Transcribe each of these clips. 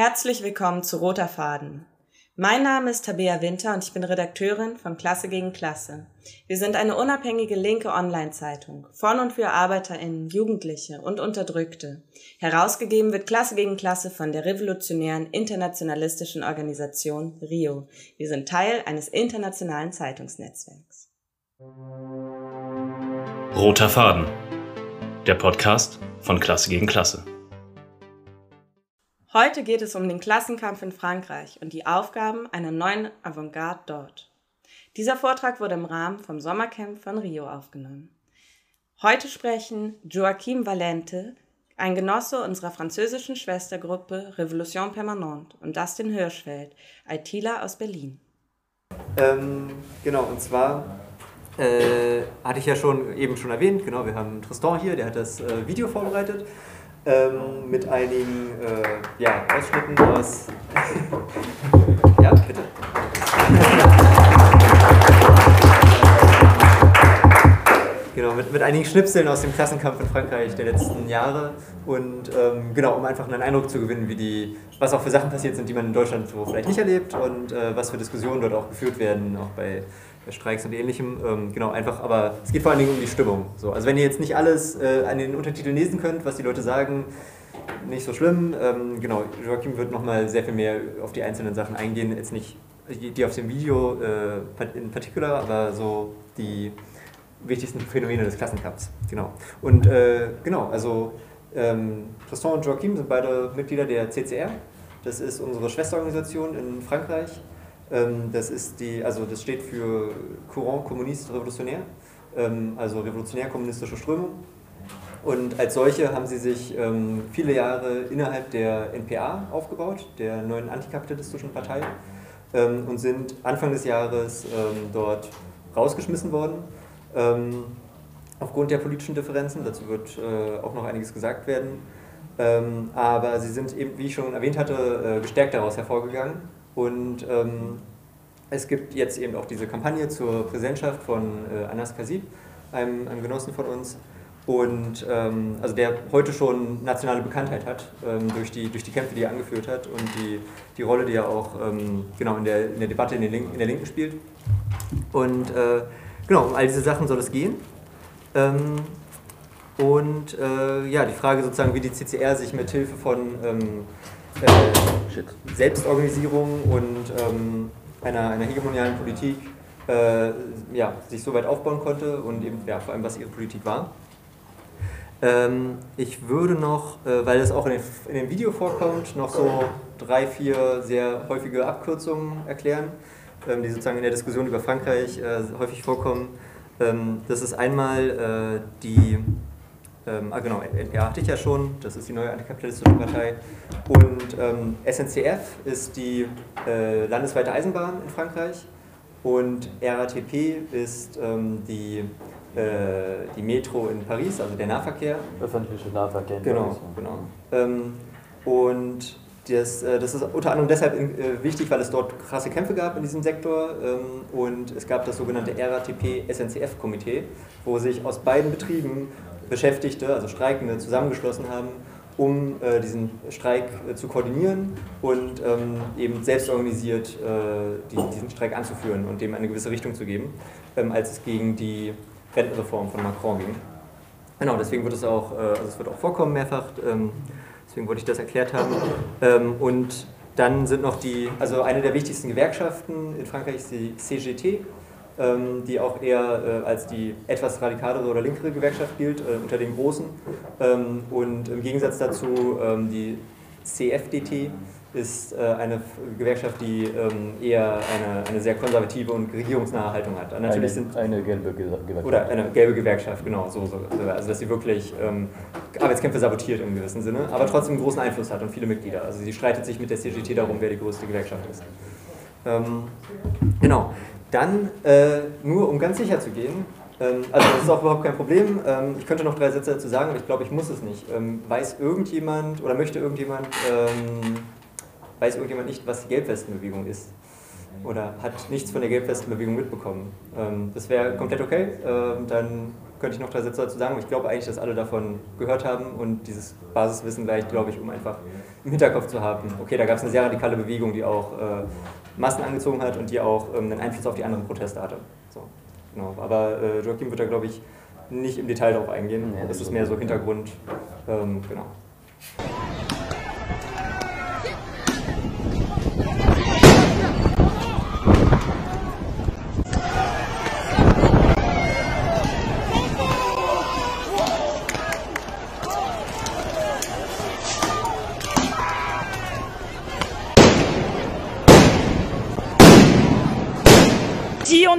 Herzlich willkommen zu Roter Faden. Mein Name ist Tabea Winter und ich bin Redakteurin von Klasse gegen Klasse. Wir sind eine unabhängige linke Online-Zeitung von und für ArbeiterInnen, Jugendliche und Unterdrückte. Herausgegeben wird Klasse gegen Klasse von der revolutionären internationalistischen Organisation RIO. Wir sind Teil eines internationalen Zeitungsnetzwerks. Roter Faden. Der Podcast von Klasse gegen Klasse. Heute geht es um den Klassenkampf in Frankreich und die Aufgaben einer neuen Avantgarde dort. Dieser Vortrag wurde im Rahmen vom Sommercamp von Rio aufgenommen. Heute sprechen Joachim Valente, ein Genosse unserer französischen Schwestergruppe Revolution Permanente und Dustin Hirschfeld, ITler aus Berlin. Ähm, genau, und zwar äh, hatte ich ja schon eben schon erwähnt, genau, wir haben Tristan hier, der hat das äh, Video vorbereitet ähm, mit einigen äh, ja, Ausschnitten aus. ja, bitte. Genau, mit, mit einigen Schnipseln aus dem Klassenkampf in Frankreich der letzten Jahre und ähm, genau, um einfach einen Eindruck zu gewinnen, wie die, was auch für Sachen passiert sind, die man in Deutschland so vielleicht nicht erlebt und äh, was für Diskussionen dort auch geführt werden, auch bei Streiks und ähnlichem. Ähm, genau, einfach, aber es geht vor allen Dingen um die Stimmung. So, also wenn ihr jetzt nicht alles äh, an den Untertiteln lesen könnt, was die Leute sagen, nicht so schlimm. Ähm, genau, Joachim wird nochmal sehr viel mehr auf die einzelnen Sachen eingehen, jetzt nicht die auf dem Video äh, in particular, aber so die wichtigsten Phänomene des Klassenkampfs. Genau. Und äh, genau, also ähm, Tristan und Joachim sind beide Mitglieder der CCR. Das ist unsere Schwesterorganisation in Frankreich. Ähm, das, ist die, also das steht für Courant Communiste Revolutionnaire, ähm, also revolutionär-kommunistische Strömung. Und als solche haben sie sich ähm, viele Jahre innerhalb der NPA aufgebaut, der neuen antikapitalistischen Partei, und sind Anfang des Jahres dort rausgeschmissen worden. Aufgrund der politischen Differenzen, dazu wird äh, auch noch einiges gesagt werden. aber sie sind eben, wie ich schon erwähnt hatte, äh, gestärkt daraus hervorgegangen und ähm, es gibt jetzt eben auch diese Kampagne zur Präsidentschaft von äh, Anas Kasib, einem, einem, Genossen von uns, und ähm, also der heute schon nationale Bekanntheit hat ähm, durch, die, durch die Kämpfe, die er angeführt hat und die, die Rolle, die er auch ähm, genau in der, in der Debatte in, Link, in der Linken spielt. Und äh, genau, um all diese Sachen soll es gehen. Ähm, und äh, ja, die Frage sozusagen, wie die CCR sich mit Hilfe von ähm, äh, Selbstorganisierung und ähm, einer, einer hegemonialen Politik äh, ja, sich so weit aufbauen konnte und eben ja, vor allem, was ihre Politik war. Ähm, ich würde noch, äh, weil das auch in, den, in dem Video vorkommt, noch so drei, vier sehr häufige Abkürzungen erklären, ähm, die sozusagen in der Diskussion über Frankreich äh, häufig vorkommen. Ähm, das ist einmal äh, die ähm, ah genau, NPA hatte ich ja schon, das ist die neue antikapitalistische Partei. Und ähm, SNCF ist die äh, landesweite Eisenbahn in Frankreich. Und RATP ist ähm, die, äh, die Metro in Paris, also der Nahverkehr. Öffentliche Nahverkehr in genau, Paris. Genau. Ähm, und das, äh, das, ist unter anderem deshalb äh, wichtig, weil es dort krasse Kämpfe gab in diesem Sektor ähm, und es gab das sogenannte RATP-SNCF-Komitee, wo sich aus beiden Betrieben Beschäftigte, also Streikende, zusammengeschlossen haben, um äh, diesen Streik äh, zu koordinieren und ähm, eben selbst organisiert äh, die, diesen Streik anzuführen und dem eine gewisse Richtung zu geben, ähm, als es gegen die Rentenreform von Macron ging. Genau, deswegen wird es auch, äh, also es wird auch vorkommen mehrfach, ähm, deswegen wollte ich das erklärt haben. Ähm, und dann sind noch die, also eine der wichtigsten Gewerkschaften in Frankreich die CGT, die auch eher äh, als die etwas radikalere oder linkere Gewerkschaft gilt, äh, unter den Großen. Ähm, und im Gegensatz dazu ähm, die CFDT ist äh, eine Gewerkschaft, die ähm, eher eine, eine sehr konservative und regierungsnahe Haltung hat. Natürlich eine, sind, eine gelbe Gewerkschaft. Oder eine gelbe Gewerkschaft, genau. So, so, also dass sie wirklich ähm, Arbeitskämpfe sabotiert im gewissen Sinne, aber trotzdem großen Einfluss hat und viele Mitglieder. Also sie streitet sich mit der CGT darum, wer die größte Gewerkschaft ist. Ähm, genau. Dann, äh, nur um ganz sicher zu gehen, ähm, also das ist auch überhaupt kein Problem, ähm, ich könnte noch drei Sätze dazu sagen, aber ich glaube, ich muss es nicht. Ähm, weiß irgendjemand oder möchte irgendjemand, ähm, weiß irgendjemand nicht, was die Gelbwestenbewegung ist? Oder hat nichts von der Gelbwestenbewegung mitbekommen? Ähm, das wäre komplett okay, ähm, dann könnte ich noch drei Sätze dazu sagen. Ich glaube eigentlich, dass alle davon gehört haben und dieses Basiswissen reicht, glaube ich, um einfach im Hinterkopf zu haben, okay, da gab es eine sehr radikale Bewegung, die auch äh, Massen angezogen hat und die auch ähm, einen Einfluss auf die anderen Proteste hatte. So, genau. Aber äh, Joachim wird da, glaube ich, nicht im Detail darauf eingehen. Nee, das ist mehr so Hintergrund. Ähm, genau.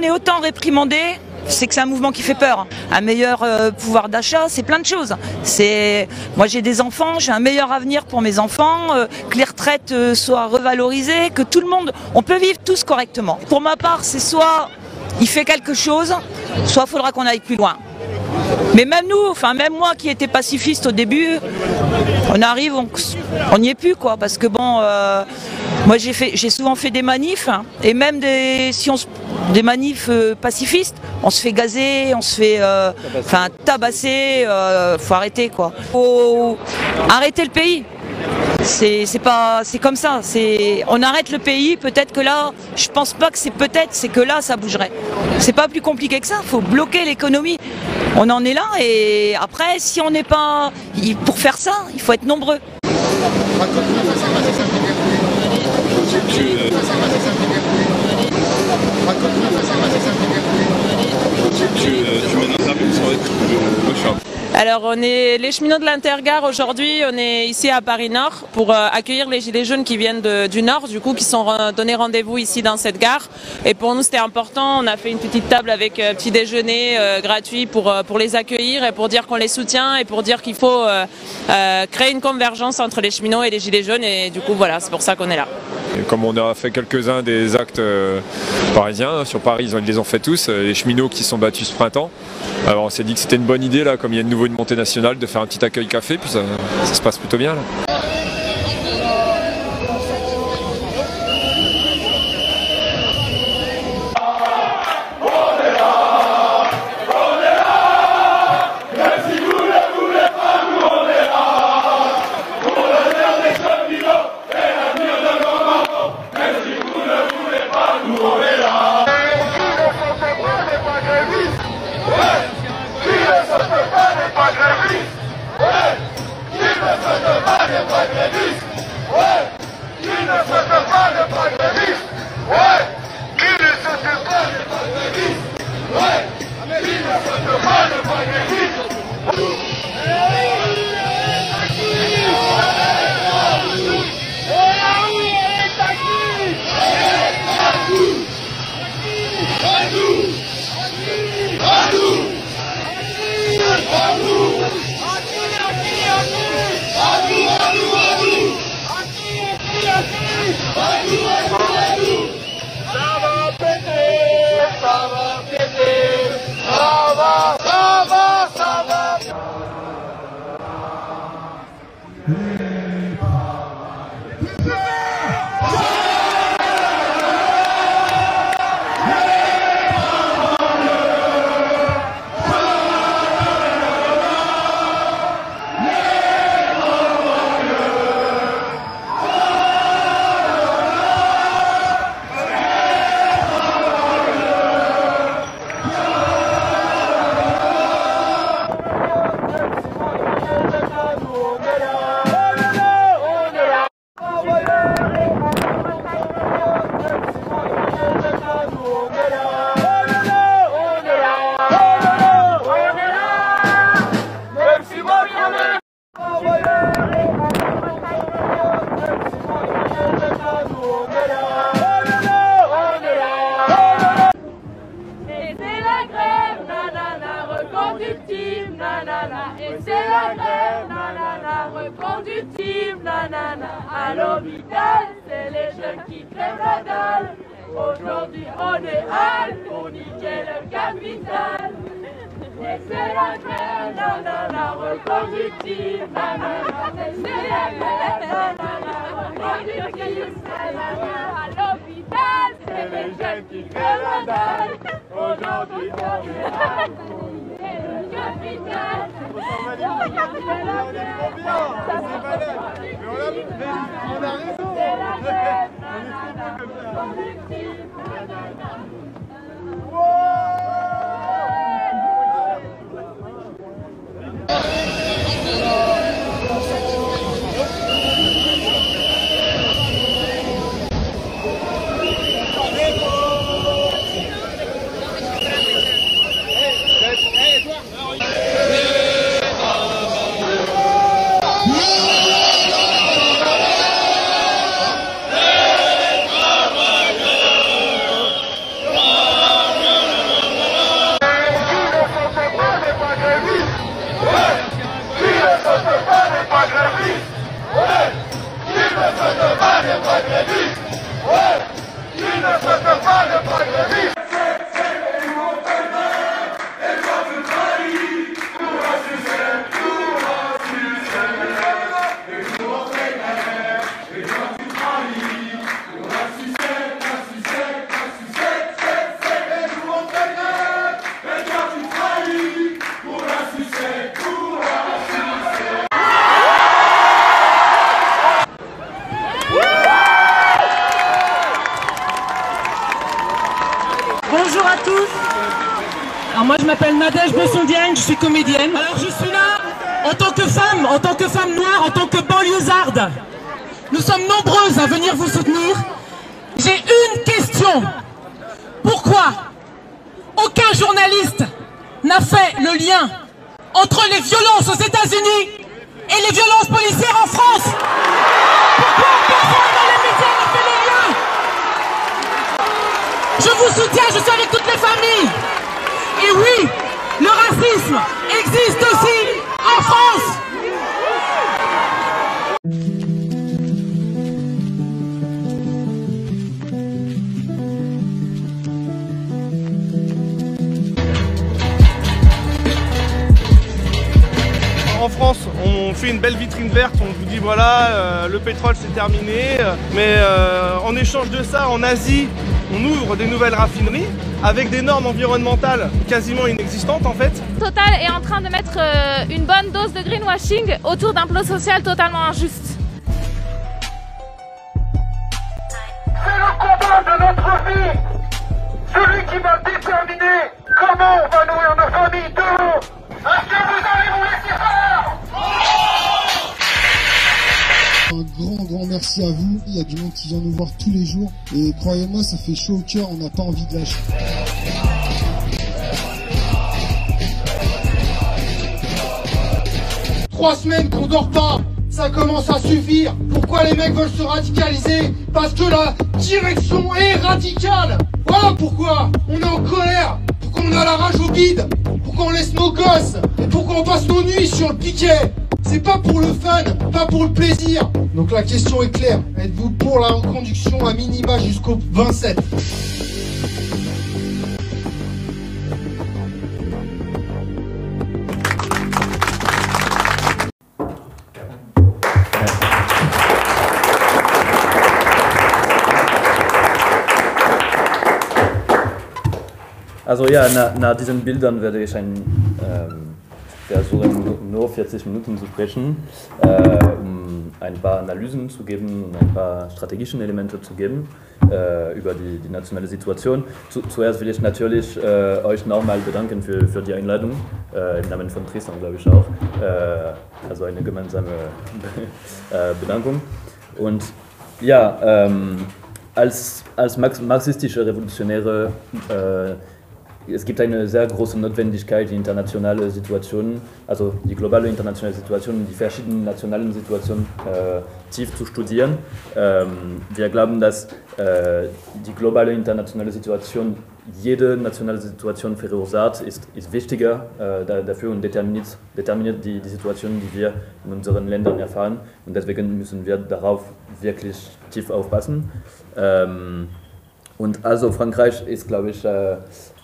On est autant réprimandé, c'est que c'est un mouvement qui fait peur. Un meilleur euh, pouvoir d'achat, c'est plein de choses. C'est moi j'ai des enfants, j'ai un meilleur avenir pour mes enfants, euh, que les retraites euh, soient revalorisées, que tout le monde, on peut vivre tous correctement. Pour ma part, c'est soit il fait quelque chose, soit faudra qu'on aille plus loin. Mais même nous, enfin même moi qui étais pacifiste au début, on arrive, on n'y est plus quoi, parce que bon, moi j'ai souvent fait des manifs hein, et même des, si on, des manifs euh, pacifistes, on se fait gazer, on se fait, euh, tabasser, euh, faut arrêter quoi, faut arrêter le pays. C'est comme ça. On arrête le pays. Peut-être que là, je pense pas que c'est peut-être, c'est que là ça bougerait. C'est pas plus compliqué que ça. Faut bloquer l'économie. On en est là et après, si on n'est pas pour faire ça, il faut être nombreux. Tu, euh, tu mènes un service, moi. Alors on est les cheminots de l'Intergare aujourd'hui, on est ici à Paris Nord pour euh, accueillir les gilets jaunes qui viennent du Nord, du coup qui sont donnés rendez-vous ici dans cette gare. Et pour nous c'était important, on a fait une petite table avec euh, petit déjeuner euh, gratuit pour, pour les accueillir et pour dire qu'on les soutient et pour dire qu'il faut créer une convergence entre les cheminots et les gilets jaunes et du coup voilà, c'est pour ça qu'on est là. Comme on a fait quelques-uns des actes parisiens, sur Paris ils, les ont fait tous, les cheminots qui sont battus ce printemps. Alors on s'est dit que c'était une bonne idée là, comme il y a de une montée nationale, de faire un petit accueil café, puis ça, ça se passe plutôt bien là. Notre-Dame, aujourd'hui on est à. On s'en va les on est trop bien, c'est malade. Mais on a, on raison. On est trop bien comme ça. M'appelle Nadège Bossondienne, je suis comédienne. Alors je suis là en tant que femme, en tant que femme noire, en tant que banlieusarde. Nous sommes nombreuses à venir vous soutenir. J'ai une question. Pourquoi aucun journaliste n'a fait le lien entre les violences aux États-Unis et les violences policières en France? Pourquoi personne dans les médias fait le lien? Je vous soutiens, je suis avec toutes les familles. Et oui, le racisme existe aussi en France. En France, on fait une belle vitrine verte, on vous dit voilà, euh, le pétrole c'est terminé, euh, mais euh, en échange de ça, en Asie, on ouvre des nouvelles raffineries avec des normes environnementales quasiment inexistantes en fait. Total est en train de mettre euh, une bonne dose de greenwashing autour d'un plan social totalement injuste. Croyez-moi, ça fait chaud au cœur, on n'a pas envie de lâcher. Trois semaines qu'on dort pas, ça commence à suffire. Pourquoi les mecs veulent se radicaliser? Parce que la direction est radicale. Voilà pourquoi on est en colère. Pourquoi on a la rage au bide Pourquoi on laisse nos gosses Et pourquoi on passe nos nuits sur le piquet C'est pas pour le fun, pas pour le plaisir. Donc la question est claire. Êtes-vous pour la reconduction à minima jusqu'au 27 Also ja, nach, nach diesen Bildern werde ich ein, ähm, versuchen, nur 40 Minuten zu sprechen, äh, um ein paar Analysen zu geben und ein paar strategischen Elemente zu geben äh, über die, die nationale Situation. Zu, zuerst will ich natürlich äh, euch nochmal bedanken für, für die Einladung, äh, im Namen von Tristan glaube ich auch. Äh, also eine gemeinsame äh, Bedankung. Und ja, ähm, als, als Marx marxistische Revolutionäre es gibt eine sehr große Notwendigkeit, die internationale Situation, also die globale internationale Situation, die verschiedenen nationalen Situationen äh, tief zu studieren. Ähm, wir glauben, dass äh, die globale internationale Situation jede nationale Situation verursacht, ist, ist wichtiger äh, da, dafür und determiniert, determiniert die, die Situation, die wir in unseren Ländern erfahren. Und deswegen müssen wir darauf wirklich tief aufpassen. Ähm, und also Frankreich ist, glaube ich, äh,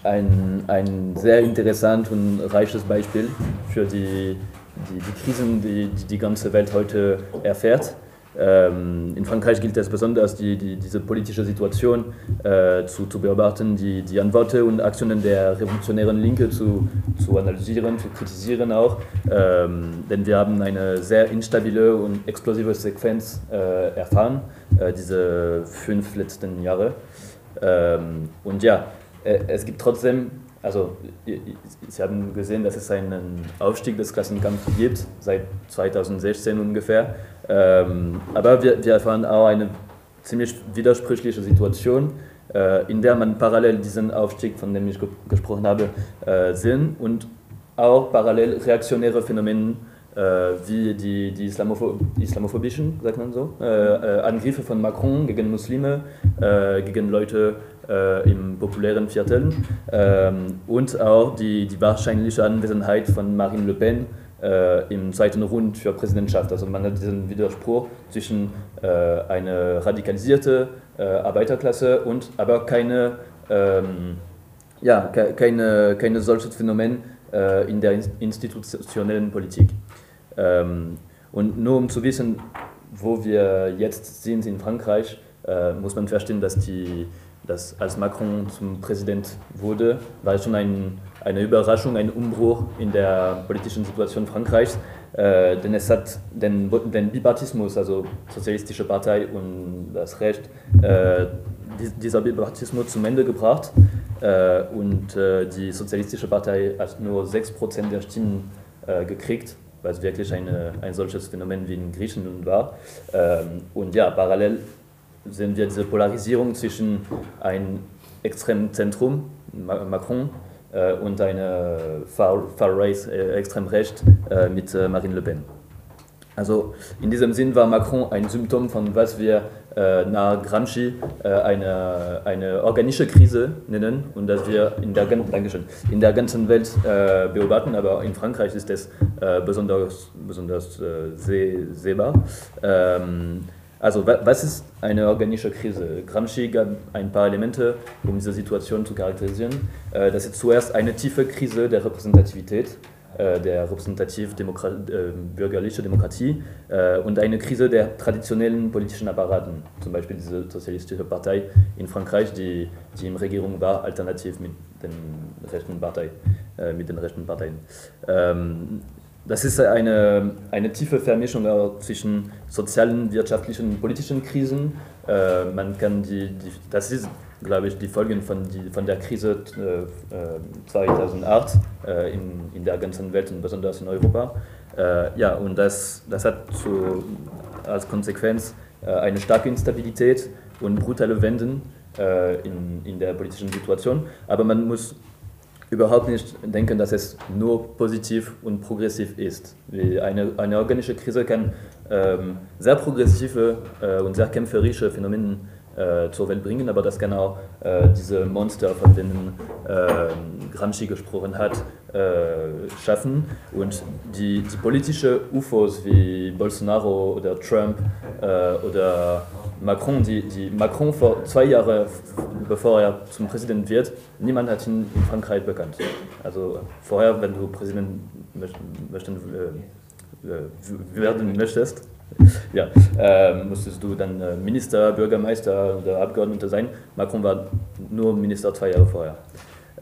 ein, ein sehr interessant und reiches Beispiel für die, die, die Krisen, die, die die ganze Welt heute erfährt. Ähm, in Frankreich gilt es besonders, die, die, diese politische Situation äh, zu, zu beobachten, die, die Antworten und Aktionen der revolutionären Linke zu, zu analysieren, zu kritisieren auch. Ähm, denn wir haben eine sehr instabile und explosive Sequenz äh, erfahren, äh, diese fünf letzten Jahre. Ähm, und ja, es gibt trotzdem also Sie haben gesehen, dass es einen Aufstieg des Klassenkampfs gibt, seit 2016 ungefähr. Ähm, aber wir, wir erfahren auch eine ziemlich widersprüchliche Situation, äh, in der man parallel diesen Aufstieg, von dem ich gesprochen habe, äh, sehen und auch parallel reaktionäre Phänomene äh, wie die, die Islamopho islamophobischen, sagt man so, Angriffe von Macron gegen Muslime, gegen Leute äh, im populären Vierteln ähm, und auch die, die wahrscheinliche Anwesenheit von Marine Le Pen äh, im zweiten Rund für Präsidentschaft. Also man hat diesen Widerspruch zwischen äh, einer radikalisierte äh, Arbeiterklasse und aber keine, ähm, ja, ke keine, keine solches Phänomen äh, in der institutionellen Politik. Ähm, und nur um zu wissen, wo wir jetzt sind in Frankreich, äh, muss man verstehen, dass die dass als Macron zum Präsident wurde, war schon ein, eine Überraschung, ein Umbruch in der politischen Situation Frankreichs, äh, denn es hat den, den Bipartismus, also Sozialistische Partei und das Recht, äh, dieser Bipartismus zum Ende gebracht. Äh, und äh, die Sozialistische Partei hat nur 6% der Stimmen äh, gekriegt es wirklich eine, ein solches Phänomen wie in Griechenland war. Ähm, und ja, parallel sehen wir diese Polarisierung zwischen einem extremen Zentrum, Macron, äh, und einer Far, Far Right, äh, extrem recht äh, mit äh, Marine Le Pen. Also in diesem Sinn war Macron ein Symptom von was wir nach Gramsci äh, eine, eine organische Krise nennen und das wir in der, Dankeschön, in der ganzen Welt äh, beobachten, aber in Frankreich ist äh, besonders, besonders seh, sehbar. Ähm, also was ist eine organische Krise? Gramsci gab ein paar Elemente, um diese Situation zu charakterisieren. Äh, das ist zuerst eine tiefe Krise der Repräsentativität, äh, der repräsentativ-bürgerlichen äh, Demokratie und eine Krise der traditionellen politischen Apparaten, zum Beispiel diese sozialistische Partei in Frankreich, die, die in Regierung war, alternativ mit den rechten Partei, mit den rechten Parteien. Ähm, das ist eine, eine tiefe Vermischung zwischen sozialen, wirtschaftlichen und politischen Krisen. Äh, man kann die, die, das ist, glaube ich, die Folgen von, die, von der Krise äh, 2008 äh, in, in der ganzen Welt und besonders in Europa. Äh, ja, und das, das hat zu, als Konsequenz äh, eine starke Instabilität und brutale Wenden äh, in, in der politischen Situation. Aber man muss überhaupt nicht denken, dass es nur positiv und progressiv ist. Eine, eine organische Krise kann ähm, sehr progressive äh, und sehr kämpferische Phänomene äh, zur Welt bringen, aber das kann auch äh, diese Monster, von denen äh, Gramsci gesprochen hat, äh, schaffen. Und die, die politische UFOs wie Bolsonaro oder Trump äh, oder Macron, die, die Macron vor zwei Jahren, bevor er zum Präsident wird, niemand hat ihn in Frankreich bekannt. Also vorher, wenn du Präsident möchten, äh, werden möchtest, ja, äh, musstest du dann äh, Minister, Bürgermeister oder Abgeordneter sein. Macron war nur Minister zwei Jahre vorher.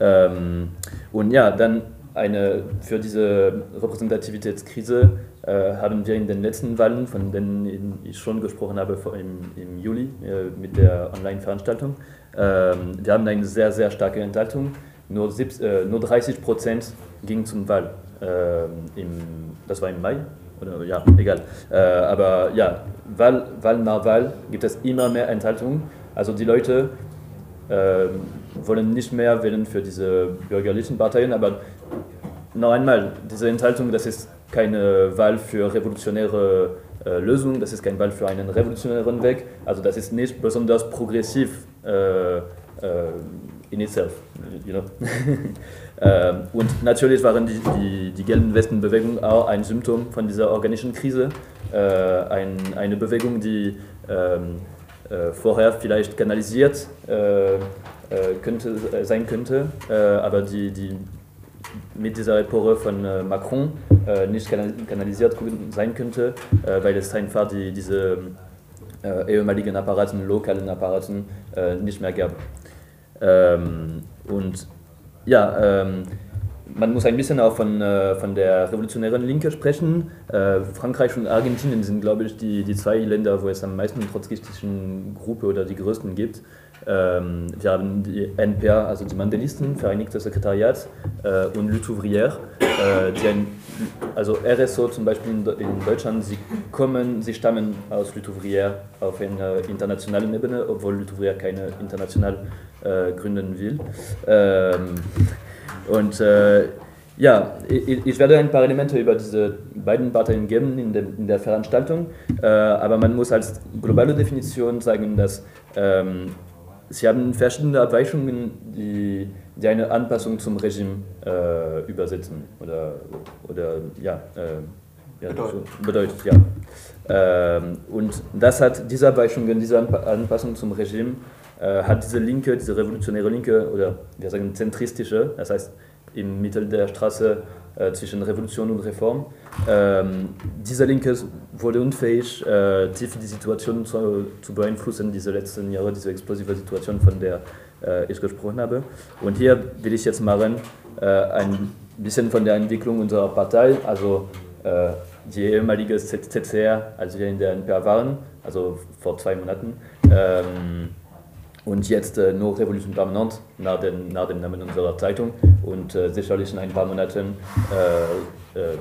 Ähm, und ja, dann eine, für diese Repräsentativitätskrise äh, haben wir in den letzten Wahlen, von denen ich schon gesprochen habe im, im Juli äh, mit der Online-Veranstaltung, äh, wir haben eine sehr, sehr starke Enthaltung. Nur, sieb, äh, nur 30 Prozent gingen zum Wahl. Äh, Im, das war im Mai, oder, ja, egal. Äh, aber ja, Wahl, Wahl nach Wahl gibt es immer mehr Enthaltung. Also die Leute wollen nicht mehr wählen für diese bürgerlichen Parteien, aber noch einmal, diese Enthaltung, das ist keine Wahl für revolutionäre äh, Lösungen, das ist keine Wahl für einen revolutionären Weg, also das ist nicht besonders progressiv äh, äh, in itself. You know? ähm, und natürlich waren die, die, die gelben Westenbewegungen auch ein Symptom von dieser organischen Krise, äh, ein, eine Bewegung, die ähm, äh, vorher vielleicht kanalisiert äh, könnte, sein könnte, aber die, die mit dieser Epore von Macron nicht kanalisiert sein könnte, weil es einfach die, diese ehemaligen Apparaten, lokalen Apparaten nicht mehr gab. Ähm, und ja, ähm, man muss ein bisschen auch von, äh, von der revolutionären Linke sprechen. Äh, Frankreich und Argentinien sind, glaube ich, die, die zwei Länder, wo es am meisten trotzkistischen Gruppe oder die größten gibt. Ähm, wir haben die NPA, also die Mandelisten, Vereinigte Sekretariat, äh, und Lutte Ouvrière, äh, die ein, also RSO zum Beispiel in, Deutschland, sie kommen, sie stammen aus Lutte Ouvrière auf einer internationalen Ebene, obwohl Lutte Ouvrière keine international äh, gründen will. Ähm, und äh, ja, ich, ich, werde ein paar Elemente über diese beiden Parteien geben in, de, in der Veranstaltung, äh, aber man muss als globale Definition sagen, dass ähm, sie haben verschiedene Abweichungen, die, die eine Anpassung zum Regime äh, übersetzen oder, oder ja, äh, ja bedeutet. So, bedeutet ja. Ähm, und das hat diese Abweichungen, diese Anpassung zum Regime äh, hat diese Linke, diese revolutionäre Linke oder wir sagen zentristische, das heißt im Mittel der Straße äh, zwischen Revolution und Reform. Ähm, diese Linke wurde unfähig, äh, tief die Situation zu, zu, beeinflussen, diese letzten Jahre, diese explosive Situation, von der äh, ich gesprochen habe. Und hier will ich jetzt machen äh, ein bisschen von der Entwicklung unserer Partei, also äh, die ehemalige ZCR, als wir in der NPA waren, also vor zwei Monaten. Ähm, und jetzt äh, nur Revolution Permanent nach, den, nach dem Namen unserer Zeitung und äh, sicherlich in ein paar Monaten äh, äh,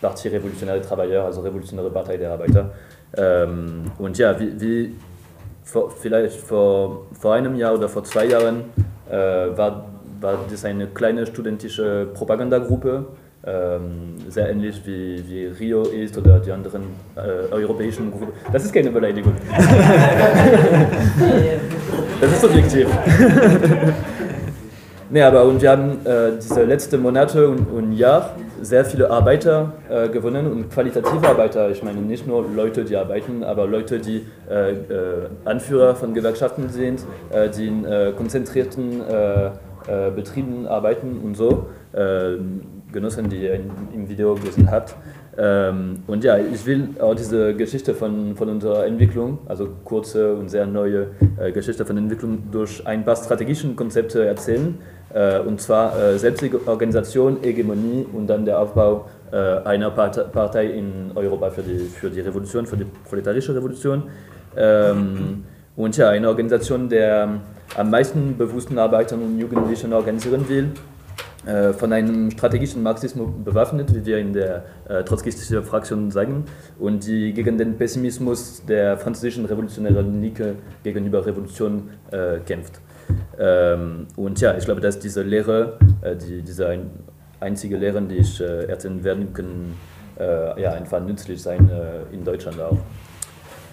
Parti Revolutionäre Travailleur, also Revolutionäre Partei der Arbeiter. Ähm, und ja, wie, wie vor, vielleicht vor, vor einem Jahr oder vor zwei Jahren äh, war, war das eine kleine studentische Propagandagruppe, ähm, sehr ähnlich wie, wie Rio ist oder die anderen äh, europäischen Gruppen. Das ist keine Beleidigung. das ist subjektiv. nee, aber und wir haben äh, diese letzten Monate und, und Jahr sehr viele Arbeiter äh, gewonnen und qualitative Arbeiter. Ich meine nicht nur Leute, die arbeiten, aber Leute, die äh, äh, Anführer von Gewerkschaften sind, äh, die in konzentrierten Betrieben arbeiten und so. Ähm, genossen, die ihr im Video gesehen habt. Ähm, und ja, ich will auch diese Geschichte von, von unserer Entwicklung, also kurze und sehr neue äh, Geschichte von Entwicklung durch ein paar strategische Konzepte erzählen. Äh, und zwar äh, Selbstorganisation, Hegemonie und dann der Aufbau äh, einer Part Partei in Europa für die, für die Revolution, für die proletarische Revolution. Ähm, und ja, eine Organisation, der am meisten bewussten Arbeitern und Jugendlichen organisieren will von einem strategischen Marxismus bewaffnet, wie wir in der äh, trotzkistischen Fraktion sagen, und die gegen den Pessimismus der französischen revolutionären Linke gegenüber Revolution äh, kämpft. Ähm, und ja, ich glaube, dass diese Lehre, äh, die, diese ein, einzige Lehre, die ich äh, erzählen werden können, äh, ja, einfach nützlich sein in Deutschland auch.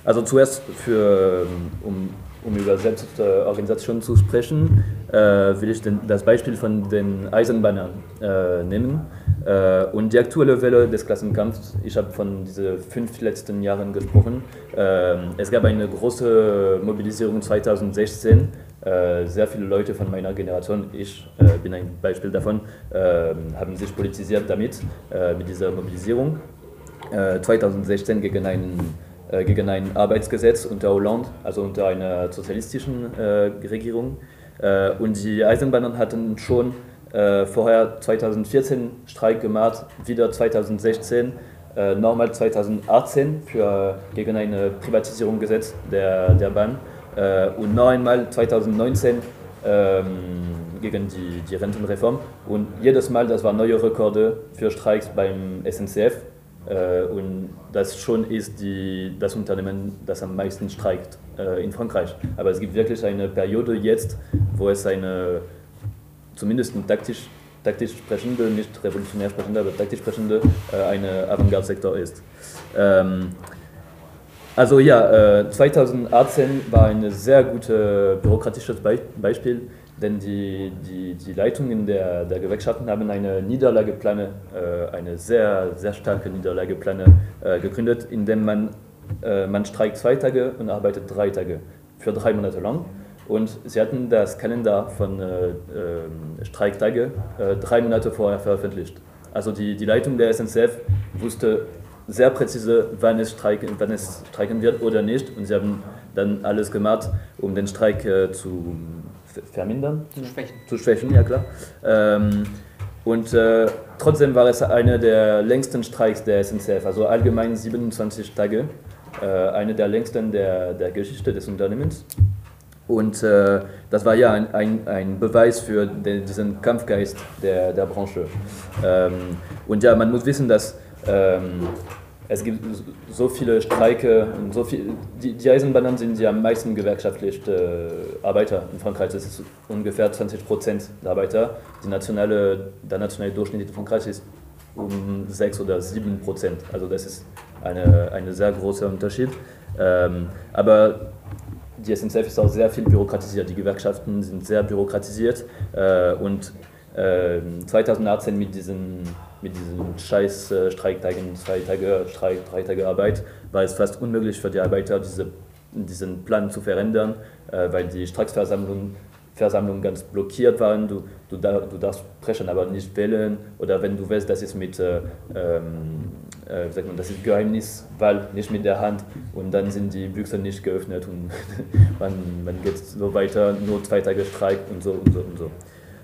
Also zuerst für, um um über Selbstorganisation zu sprechen, äh, will ich den, das Beispiel von den Eisenbahnern äh, nehmen. Äh, und die aktuelle Welle des Klassenkampfs, ich habe von diesen fünf letzten Jahren gesprochen. Äh, es gab eine große Mobilisierung 2016. Äh, sehr viele Leute von meiner Generation, ich äh, bin ein Beispiel davon, haben sich politisiert damit, mit dieser Mobilisierung. 2016 gegen äh, gegen ein Arbeitsgesetz unter Hollande, also unter einer sozialistischen äh, Regierung. Äh, und die Eisenbahnen hatten schon vorher 2014 Streik gemacht, wieder 2016, nochmal 2018 für, gegen eine Privatisierung Gesetz der, der Bahn und noch einmal 2019 ähm, gegen die, die Rentenreform. Und jedes Mal, das waren neue Rekorde für Streiks beim SNCF. Äh, und das schon ist die, das Unternehmen, das am meisten streikt äh, in Frankreich. Aber es gibt wirklich eine Periode jetzt, wo es eine, zumindest ein taktisch, taktisch sprechende, nicht revolutionär sprechende, aber taktisch sprechende, äh, eine Avantgarde-Sektor ist. Ähm, also ja, 2018 war ein sehr gutes bürokratisches Beispiel denn die, die, die Leitungen der, der Gewerkschaften haben eine Niederlageplane, äh, eine sehr, sehr starke Niederlageplane äh, gegründet, indem man, äh, man streikt zwei Tage und arbeitet drei Tage für drei Monate lang. Und sie hatten das Kalender von äh, ähm, Streiktage äh, drei Monate vorher veröffentlicht. Also die, die Leitung der SNCF wusste sehr präzise, wann es, streiken, wann es streiken wird oder nicht. Und sie haben dann alles gemacht, um den Streik äh, zu vermindern. Zu schwächen. Zu schwächen, ja klar. Ähm, und äh, trotzdem war es einer der längsten Streiks der SNCF, also allgemein 27 Tage, äh, eine der längsten der, der Geschichte des Unternehmens. Und äh, das war ja ein, ein, ein Beweis für den, diesen Kampfgeist der, der Branche. Ähm, und ja, man muss wissen, dass ähm, es gibt so viele Streike und so viel, die, die Eisenbahnen sind die am meisten gewerkschaftlich äh, Arbeiter in Frankreich. Das ist ungefähr 20 Prozent der Arbeiter. Nationale, der nationale Durchschnitt in Frankreich ist um 6 oder 7 Prozent. Also das ist ein eine sehr großer Unterschied. Ähm, aber die SNCF ist auch sehr viel bürokratisiert. Die Gewerkschaften sind sehr bürokratisiert äh, und äh, 2018 mit diesen mit diesen scheiß äh, Streiktagen, zwei Tage Streik, drei Tage Arbeit, war es fast unmöglich für die Arbeiter, diese, diesen Plan zu verändern, äh, weil die Streiksversammlungen Versammlungen ganz blockiert waren. Du, du, du darfst sprechen, aber nicht wählen. Oder wenn du weißt, das ist mit äh, ähm, äh, das ist Geheimniswahl, nicht mit der Hand. Und dann sind die Büchse nicht geöffnet und man, man geht so weiter, nur zwei Tage Streik und so und so und so.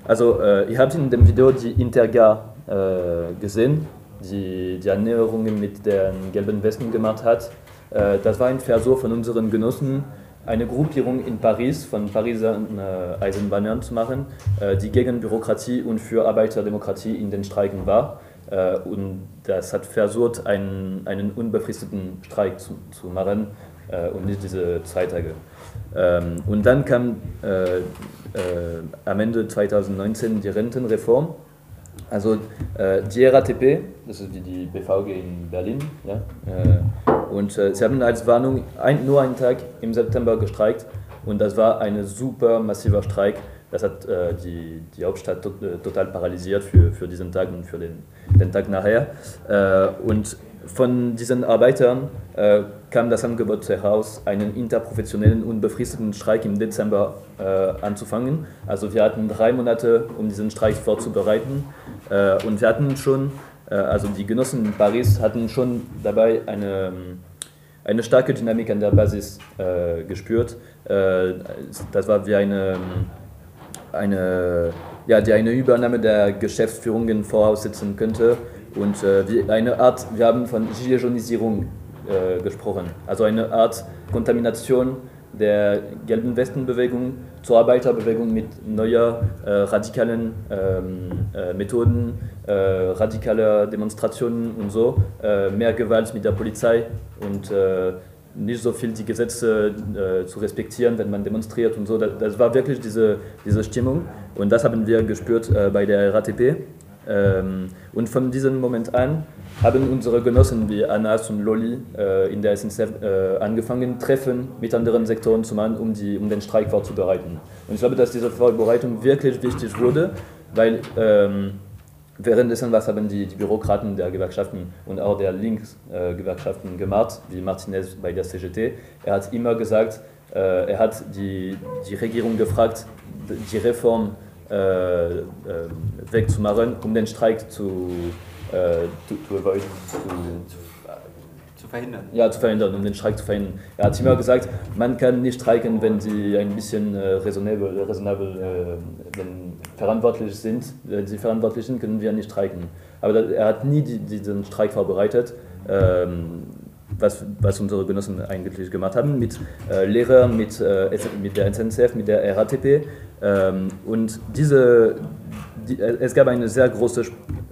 Also äh, ihr habt in dem Video die Intergar äh, gesehen, die die Annäherungen mit den gelben Westen gemacht hat. Äh, das war ein Versuch von unseren Genossen, eine Gruppierung in Paris von Pariser äh, Eisenbahnern zu machen, äh, die gegen Bürokratie und für Arbeiterdemokratie in den Streiken war. Äh, und das hat versucht, einen, einen unbefristeten Streik zu, zu machen äh, und nicht diese zwei Tage. Ähm, und dann kam am Ende 2019 die Rentenreform also äh, die RATP, das ist die, die BVG in Berlin, ja, äh, und äh, sie haben als Warnung ein, nur einen Tag im September gestreikt und das war ein super massiver Streik. Das hat äh, die, die Hauptstadt to äh, total paralysiert für, für diesen Tag und für den, den Tag nachher. Äh, und von diesen Arbeitern äh, kam das Angebot heraus, einen interprofessionellen und befristeten Streik im Dezember äh, anzufangen. Also wir hatten drei Monate, um diesen Streik vorzubereiten. Äh, und wir hatten schon, äh, also die Genossen in Paris hatten schon dabei eine, eine starke Dynamik an der Basis äh, gespürt. Äh, das war wie eine, eine, ja, die eine Übernahme der Geschäftsführungen voraussetzen könnte und äh, eine Art, wir haben von Gilets äh, gesprochen, also eine Art Kontamination der gelben Westenbewegung zur Arbeiterbewegung mit neuer äh, radikalen ähm, äh, Methoden, äh, radikaler Demonstrationen und so, äh, mehr Gewalt mit der Polizei und äh, nicht so viel die Gesetze äh, zu respektieren, wenn man demonstriert und so. Das, das, war wirklich diese, diese Stimmung und das haben wir gespürt bei der RATP. Ähm, und von diesem Moment an haben unsere Genossen wie Anas und Loli äh, in der SNCF äh, angefangen, Treffen mit anderen Sektoren zu machen, um, die, um den Streik vorzubereiten. Und ich glaube, dass diese Vorbereitung wirklich wichtig wurde, weil währenddessen was haben die, die Bürokraten der Gewerkschaften und auch der Linksgewerkschaften äh, gemacht, wie Martinez bei der CGT. Er hat immer gesagt, äh, er hat die, die Regierung gefragt, die Reform äh, äh, wegzumachen, um den Streik zu, äh, to, to avoid, zu, zu verhindern. Ja, zu verhindern, um den Streik zu verhindern. Er hat immer gesagt, man kann nicht streiken, wenn sie ein bisschen äh, raisonabel, raisonabel äh, wenn verantwortlich sind. Wenn sie verantwortlich sind, können wir nicht streiken. Aber da, er hat nie die, diesen Streik vorbereitet. Ähm, was, was unsere Genossen eigentlich gemacht haben, mit äh, Lehrern, mit, äh, mit der SNCF, mit der RATP, ähm, und diese, die, es gab eine sehr große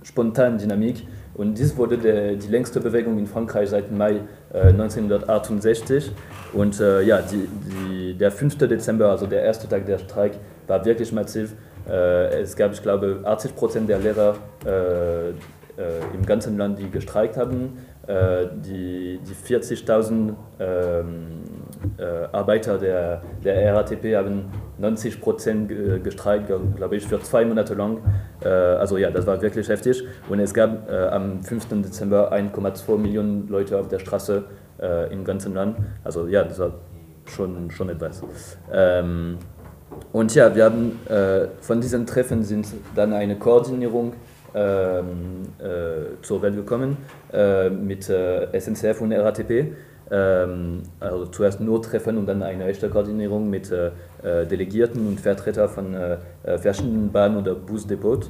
spontane Dynamik und dies wurde der, die längste Bewegung in Frankreich seit Mai äh, 1968. Und äh, ja, die, die, der 5. Dezember, also der erste Tag der Streik, war wirklich massiv. Äh, es gab, ich glaube, 80 Prozent der Lehrer äh, äh, im ganzen Land, die gestreikt haben. Äh, die die 40.000 ähm, Arbeiter der, der RATP haben 90 Prozent gestreikt, glaube ich, für zwei Monate lang. Äh, also ja, das war wirklich heftig. Und es gab äh, am 5. Dezember 1,2 Millionen Leute auf der Straße äh, im ganzen Land. Also ja, das war schon, schon etwas. Ähm, und ja, wir haben von diesen Treffen sind dann eine Koordinierung ähm, äh, zur Welt gekommen äh, mit äh, SNCF und RATP. Ähm, also zuerst nur Treffen und dann eine echte Koordinierung mit äh, äh, Delegierten und Vertretern von äh, verschiedenen Bahn- oder Busdepots.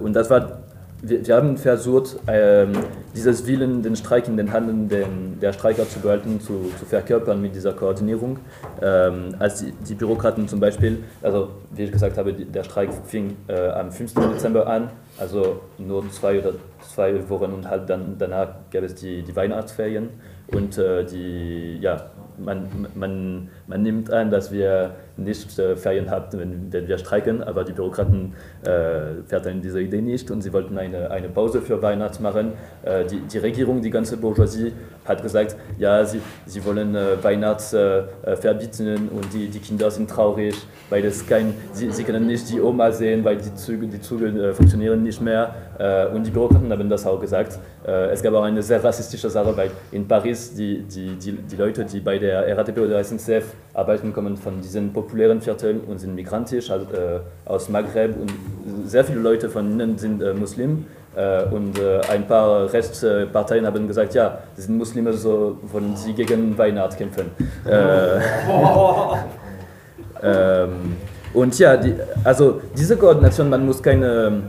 und das war wir, wir, haben versucht, ähm, dieses Willen, den Streik in den Händen den, der Streiker zu behalten, zu, zu verkörpern mit dieser Koordinierung. Ähm, als die, die, Bürokraten zum Beispiel, also wie ich gesagt habe, der Streik fing äh, am 15. Dezember an, also nur zwei oder zwei Wochen und halt dann, danach gab es die, die Weihnachtsferien und äh, die, ja, man, man, man nimmt an, dass wir nicht äh, Ferien haben, wenn, wenn, wir streiken, aber die Bürokraten äh, verteilen diese Idee nicht und sie wollten eine, eine Pause für Weihnachten machen. Äh, die, die Regierung, die ganze Bourgeoisie hat gesagt, ja, sie, sie wollen äh, Weihnachten äh, verbieten und die, die Kinder sind traurig, weil es kein, sie, sie können nicht die Oma sehen, weil die Züge, die Züge äh, funktionieren nicht mehr und die Bürokraten haben das auch gesagt. es gab auch eine sehr rassistische Sache, weil in Paris die, die, die, die Leute, die bei der RATP oder SNCF arbeiten, kommen von diesen populären Vierteln und sind migrantisch also, äh, aus Maghreb und sehr viele Leute von ihnen sind äh, Muslim. Äh, und äh, ein paar Restparteien haben gesagt, ja, sie sind Muslime, so wollen sie gegen Weihnachten kämpfen. Äh, ähm, und ja, die, also diese Koordination, man muss keine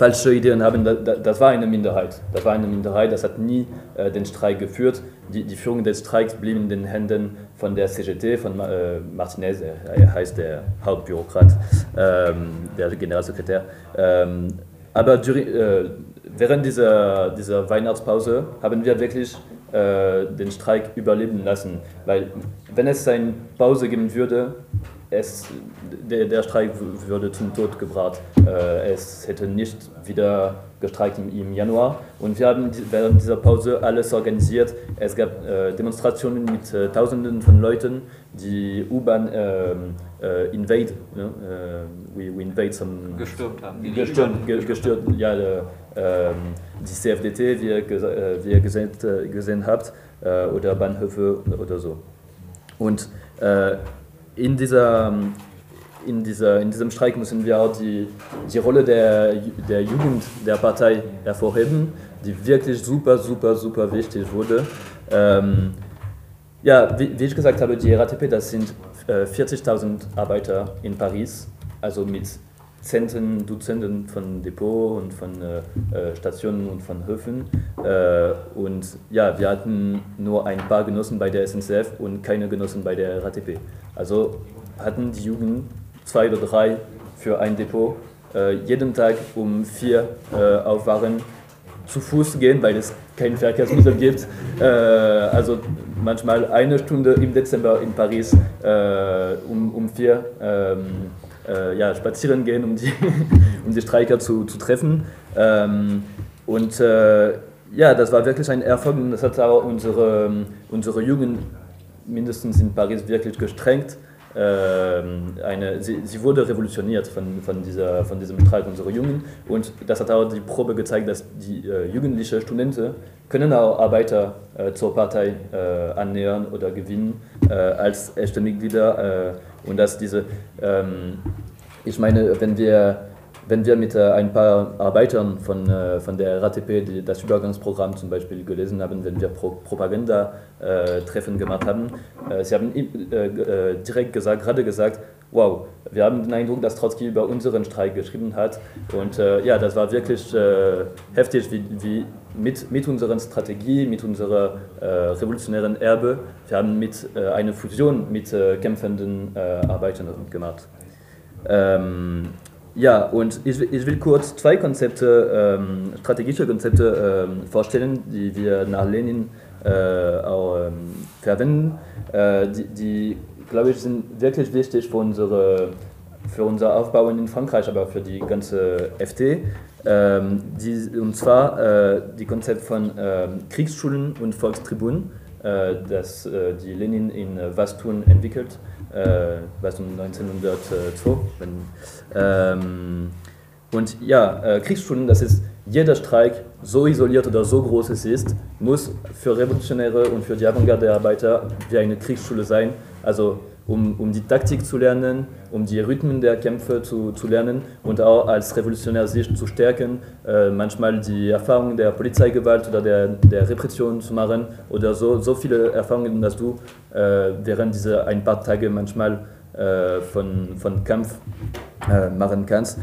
falsche Ideen haben, das war eine Minderheit. Das war eine Minderheit, das hat nie äh, den Streik geführt. Die, die, Führung des Streiks blieb in den Händen von der CGT, von äh, Martinez, er heißt der Hauptbürokrat, ähm, der Generalsekretär. Ähm, aber äh, während dieser, dieser Weihnachtspause haben wir wirklich äh, den Streik überleben lassen, weil wenn es eine Pause geben würde, es, der, der Streik würde zum Tod gebracht. Äh, es hätte nicht wieder gestreikt im, im, Januar. Und wir haben während dieser Pause alles organisiert. Es gab äh, Demonstrationen mit äh, Tausenden von Leuten, die U-Bahn ähm, äh, invade, ne? Äh, we, we invade some, gestürmt haben. Gestürmt, ge, gestürmt ja, der, ähm, die CFDT, wie ihr, äh, wie ihr gesehen, gesehen habt, oder Bahnhöfe oder so. Und in, dieser, in, dieser, in diesem Streik müssen wir auch die, die Rolle der, der Jugend der Partei hervorheben, die wirklich super, super, super wichtig wurde. Ähm, ja, wie, wie, ich gesagt habe, die RATP, das sind äh, 40.000 Arbeiter in Paris, also mit Zenten, Dutzenden von Depot und von äh, äh, Stationen und von Höfen. Äh, und ja, wir hatten nur ein paar Genossen bei der SNCF und keine Genossen bei der RATP. Also hatten die Jugend zwei oder drei für ein Depot, äh, jeden Tag um vier äh, aufwachen, zu Fuß gehen, weil es kein Verkehrsmittel gibt. Äh, also manchmal eine Stunde im Dezember in Paris um, um vier. Ähm, äh, ja, spazieren gehen, um die, um die Streiker zu, zu treffen. Ähm, und äh, ja, das war wirklich ein Erfolg und das hat auch unsere, unsere Jugend mindestens in Paris wirklich gestrengt. Ähm, eine, sie, sie, wurde revolutioniert von, von, dieser, von diesem Streik unserer Jungen. Und das hat auch die Probe gezeigt, dass die äh, jugendlichen Studenten können auch Arbeiter äh, zur Partei äh, annähern oder gewinnen äh, als echte Mitglieder äh, und dass diese, ähm, ich meine, wenn wir wenn wir mit äh, ein paar Arbeitern von, äh, von der RATP das Übergangsprogramm zum Beispiel gelesen haben, wenn wir Pro Propaganda-Treffen äh, gemacht haben, sie haben direkt gesagt, gerade gesagt, wow, wir haben den Eindruck, dass Trotzki über unseren Streik geschrieben hat. Und ja, das war wirklich heftig, wie, wie mit, mit unserer Strategie, mit unserer revolutionären Erbe, wir haben mit eine Fusion mit kämpfenden Arbeitern gemacht. Ähm, ja, und ich, ich will kurz zwei Konzepte, ähm, strategische Konzepte ähm, vorstellen, die wir nach Lenin äh, auch ähm, verwenden. Äh, die, die glaube ich, sind wirklich wichtig für, unsere, für unser Aufbauen in Frankreich, aber für die ganze FT. Ähm, die, und zwar äh, die Konzept von ähm, Kriegsschulen und Volkstribunen, äh, das äh, die Lenin in Wastun entwickelt äh, um 1902. Wenn, ähm, und ja, äh, Kriegsstunden, das ist jeder Streik, so isoliert oder so groß es ist, muss für Revolutionäre und für die Avantgarde der Arbeiter wie eine Kriegsschule sein, Also um, um die Taktik zu lernen, um die Rhythmen der Kämpfe zu, zu lernen und auch als Revolutionär sich zu stärken, äh, manchmal die Erfahrungen der Polizeigewalt oder der, der Repression zu machen oder so, so viele Erfahrungen, dass du äh, während dieser ein paar Tage manchmal äh, von, von Kampf äh, machen kannst.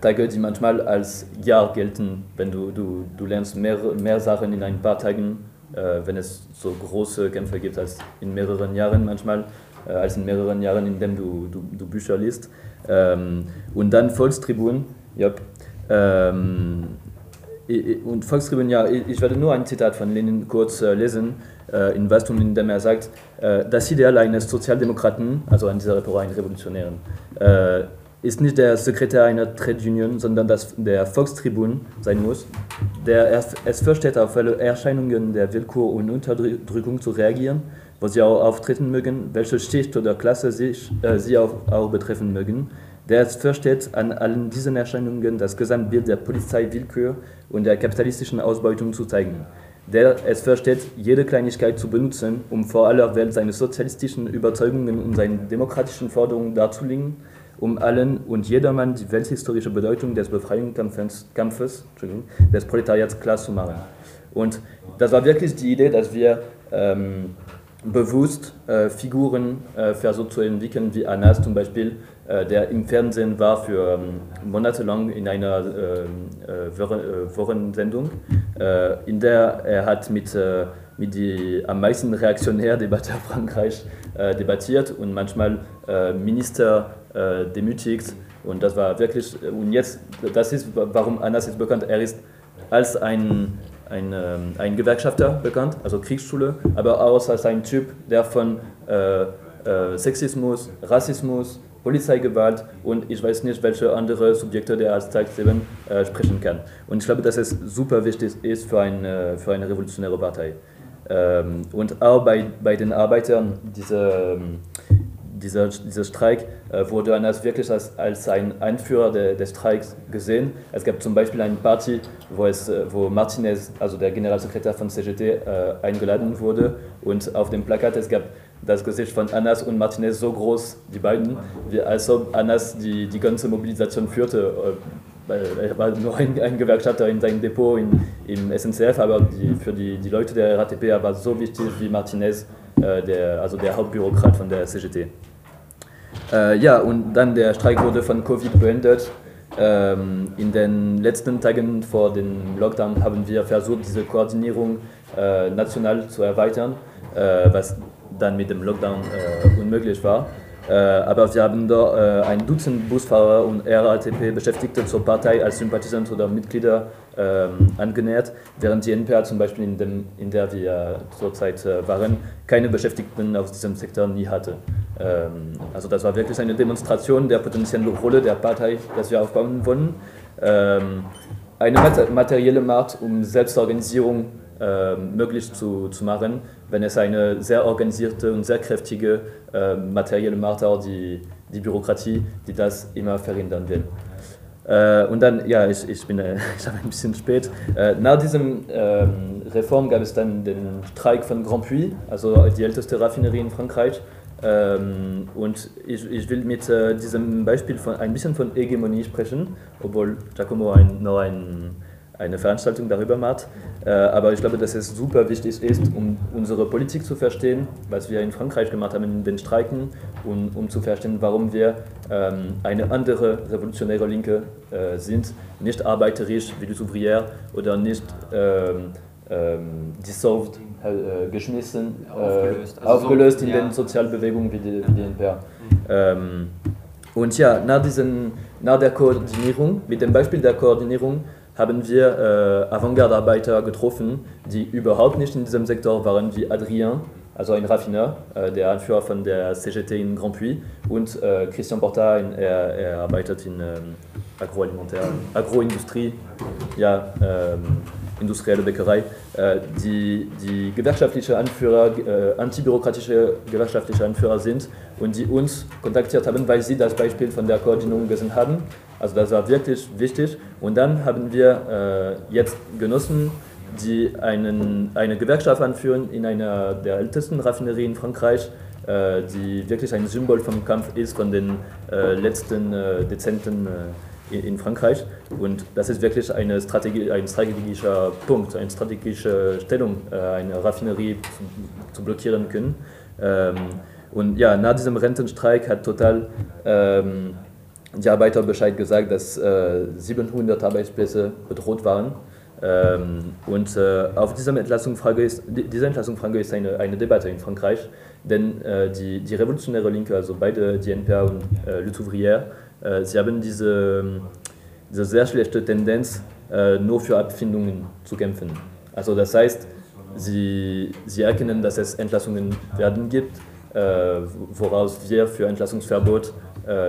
Tage, die manchmal als Jahr gelten, wenn du, du, du lernst mehr, mehr Sachen in ein paar Tagen, äh, wenn es so große Kämpfe gibt als in mehreren Jahren manchmal äh, als in mehreren Jahren, in denen du, du, du Bücher liest. Ähm, und dann Volkstribun, ja. Ähm, und Volkstribun, ja, ich werde nur ein Zitat von Lenin kurz äh, lesen, äh, in Wastum, in dem er sagt, äh, das Ideal eines Sozialdemokraten, also an dieser Revolutionären, äh, ist nicht der Sekretär einer Trade Union, sondern das, der Volkstribun sein muss, der es versteht, auf alle Erscheinungen der Willkür und Unterdrückung zu reagieren wo sie auch auftreten mögen, welche Schicht oder Klasse sich, äh, sie auch, auch betreffen mögen, der es versteht, an allen diesen Erscheinungen das Gesamtbild der Polizeiwillkür und der kapitalistischen Ausbeutung zu zeigen, der es versteht, jede Kleinigkeit zu benutzen, um vor aller Welt seine sozialistischen Überzeugungen und seine demokratischen Forderungen darzulegen, um allen und jedermann die welthistorische Bedeutung des Befreiungskampfes Kampfes, des Proletariats klarzumachen. Und das war wirklich die Idee, dass wir ähm, bewusst äh, Figuren äh, versucht zu entwickeln, wie Anas zum Beispiel, äh, der im Fernsehen war für ähm, monatelang in einer äh, äh, Wochensendung, äh, in der er hat mit, mit die am meisten reaktionären Debatte Frankreich debattiert und manchmal Minister demütigt. Und das war wirklich, und jetzt, das ist, warum Anas ist bekannt, er ist als ein ein, ähm, ein Gewerkschafter bekannt, also Kriegsschule, aber auch als ein Typ, der von äh, äh, Sexismus, Rassismus, Polizeigewalt und ich weiß nicht, welche andere Subjekte der als Zeitleben äh, sprechen kann. Und ich glaube, dass es super wichtig ist für, ein, äh, für eine revolutionäre Partei. Ähm, und auch bei, bei den Arbeitern, diese, ähm, dieser, dieser Streik äh, wurde Anas wirklich als, als ein Einführer de, des Streiks gesehen. Es gab zum Beispiel eine Party, wo, es, äh, wo Martinez, also der Generalsekretär von CGT, äh, eingeladen wurde und auf dem Plakat es gab das Gesicht von Anas und Martinez so groß, die beiden, wie als ob Anas die, die ganze Mobilisation führte. Äh, er war nur ein, ein Gewerkschafter in seinem Depot in, im SNCF, aber die, für die, die Leute der RATP war so wichtig wie Martinez, äh, der, also der Hauptbürokrat von der CGT. Äh, ja, und dann der Streik wurde von Covid beendet. Ähm, in den letzten Tagen vor dem Lockdown haben wir versucht, diese Koordinierung äh, national zu erweitern, äh, was dann mit dem Lockdown äh, unmöglich war. Äh, aber wir haben da äh, ein Dutzend Busfahrer und RATP-Beschäftigte zur Partei als Sympathisanten oder Mitglieder ähm, angenähert, während die NPA zum Beispiel, in, dem, in der wir zurzeit waren, keine Beschäftigten aus diesem Sektor nie hatte. Ähm, also das war wirklich eine Demonstration der potenziellen Rolle der Partei, dass wir aufbauen wollen. Ähm, eine materielle Macht, um Selbstorganisierung äh, möglich zu, zu machen, wenn es eine sehr organisierte und sehr kräftige äh, materielle Macht auch die, die Bürokratie, die das immer verhindern will. Äh, und dann, ja, ich, ich bin äh, ich ein bisschen spät. Äh, nach diesem ähm, Reform gab es dann den Streik von Grand Puy, also die älteste Raffinerie in Frankreich. Ähm, und ich, ich will mit äh, diesem Beispiel von, ein bisschen von Hegemonie sprechen, obwohl Giacomo ein, noch ein, eine Veranstaltung darüber macht. Äh, aber ich glaube, dass es super wichtig ist, um unsere Politik zu verstehen, was wir in Frankreich gemacht haben in den Streiken, und um zu verstehen, warum wir ähm, eine andere revolutionäre Linke äh, sind, nicht arbeiterisch wie die Ouvrière oder nicht ähm, ähm, dissolved äh, geschmissen, aufgelöst, also aufgelöst so, in ja. den Sozialbewegungen wie die, wie die NPR. Mhm. Und ja, nach, diesen, nach der Koordinierung, mit dem Beispiel der Koordinierung, haben wir äh, Avantgarde-Arbeiter getroffen, die überhaupt nicht in diesem Sektor waren, wie Adrien, also ein Raffineur, äh, der Anführer von der CGT in Grand Puy, und äh, Christian Porta, in, er, er, arbeitet in ähm, Agroalimentaire, Agroindustrie, ja, ähm, industrielle Bäckerei, äh, die, die gewerkschaftliche Anführer, äh, antibürokratische gewerkschaftliche Anführer sind und die uns kontaktiert haben, weil sie das Beispiel von der Koordinierung gesehen haben. Also das war wirklich wichtig. Und dann haben wir äh, jetzt Genossen, die einen, eine Gewerkschaft anführen in einer der ältesten Raffinerien in Frankreich, äh, die wirklich ein Symbol vom Kampf ist von den äh, letzten äh, Dezenten in, Frankreich. Und das ist wirklich eine Strategie, ein strategischer Punkt, eine strategische Stellung, äh, eine Raffinerie zu, zu blockieren können. Ähm, und ja, nach diesem Rentenstreik hat Total ähm, die Arbeiter Bescheid gesagt, dass äh, 700 Arbeitsplätze bedroht waren. Ähm, und äh, auf dieser Entlassungsfrage ist, diese Entlassungsfrage ist eine, eine Debatte in Frankreich, denn äh, die, die revolutionäre Linke, also beide die NPA und äh, Lutte Ouvrière, äh, sie haben diese, diese sehr schlechte Tendenz, äh, nur für Abfindungen zu kämpfen. Also das heißt, sie, sie erkennen, dass es Entlassungen werden gibt, äh, woraus wir für Entlassungsverbot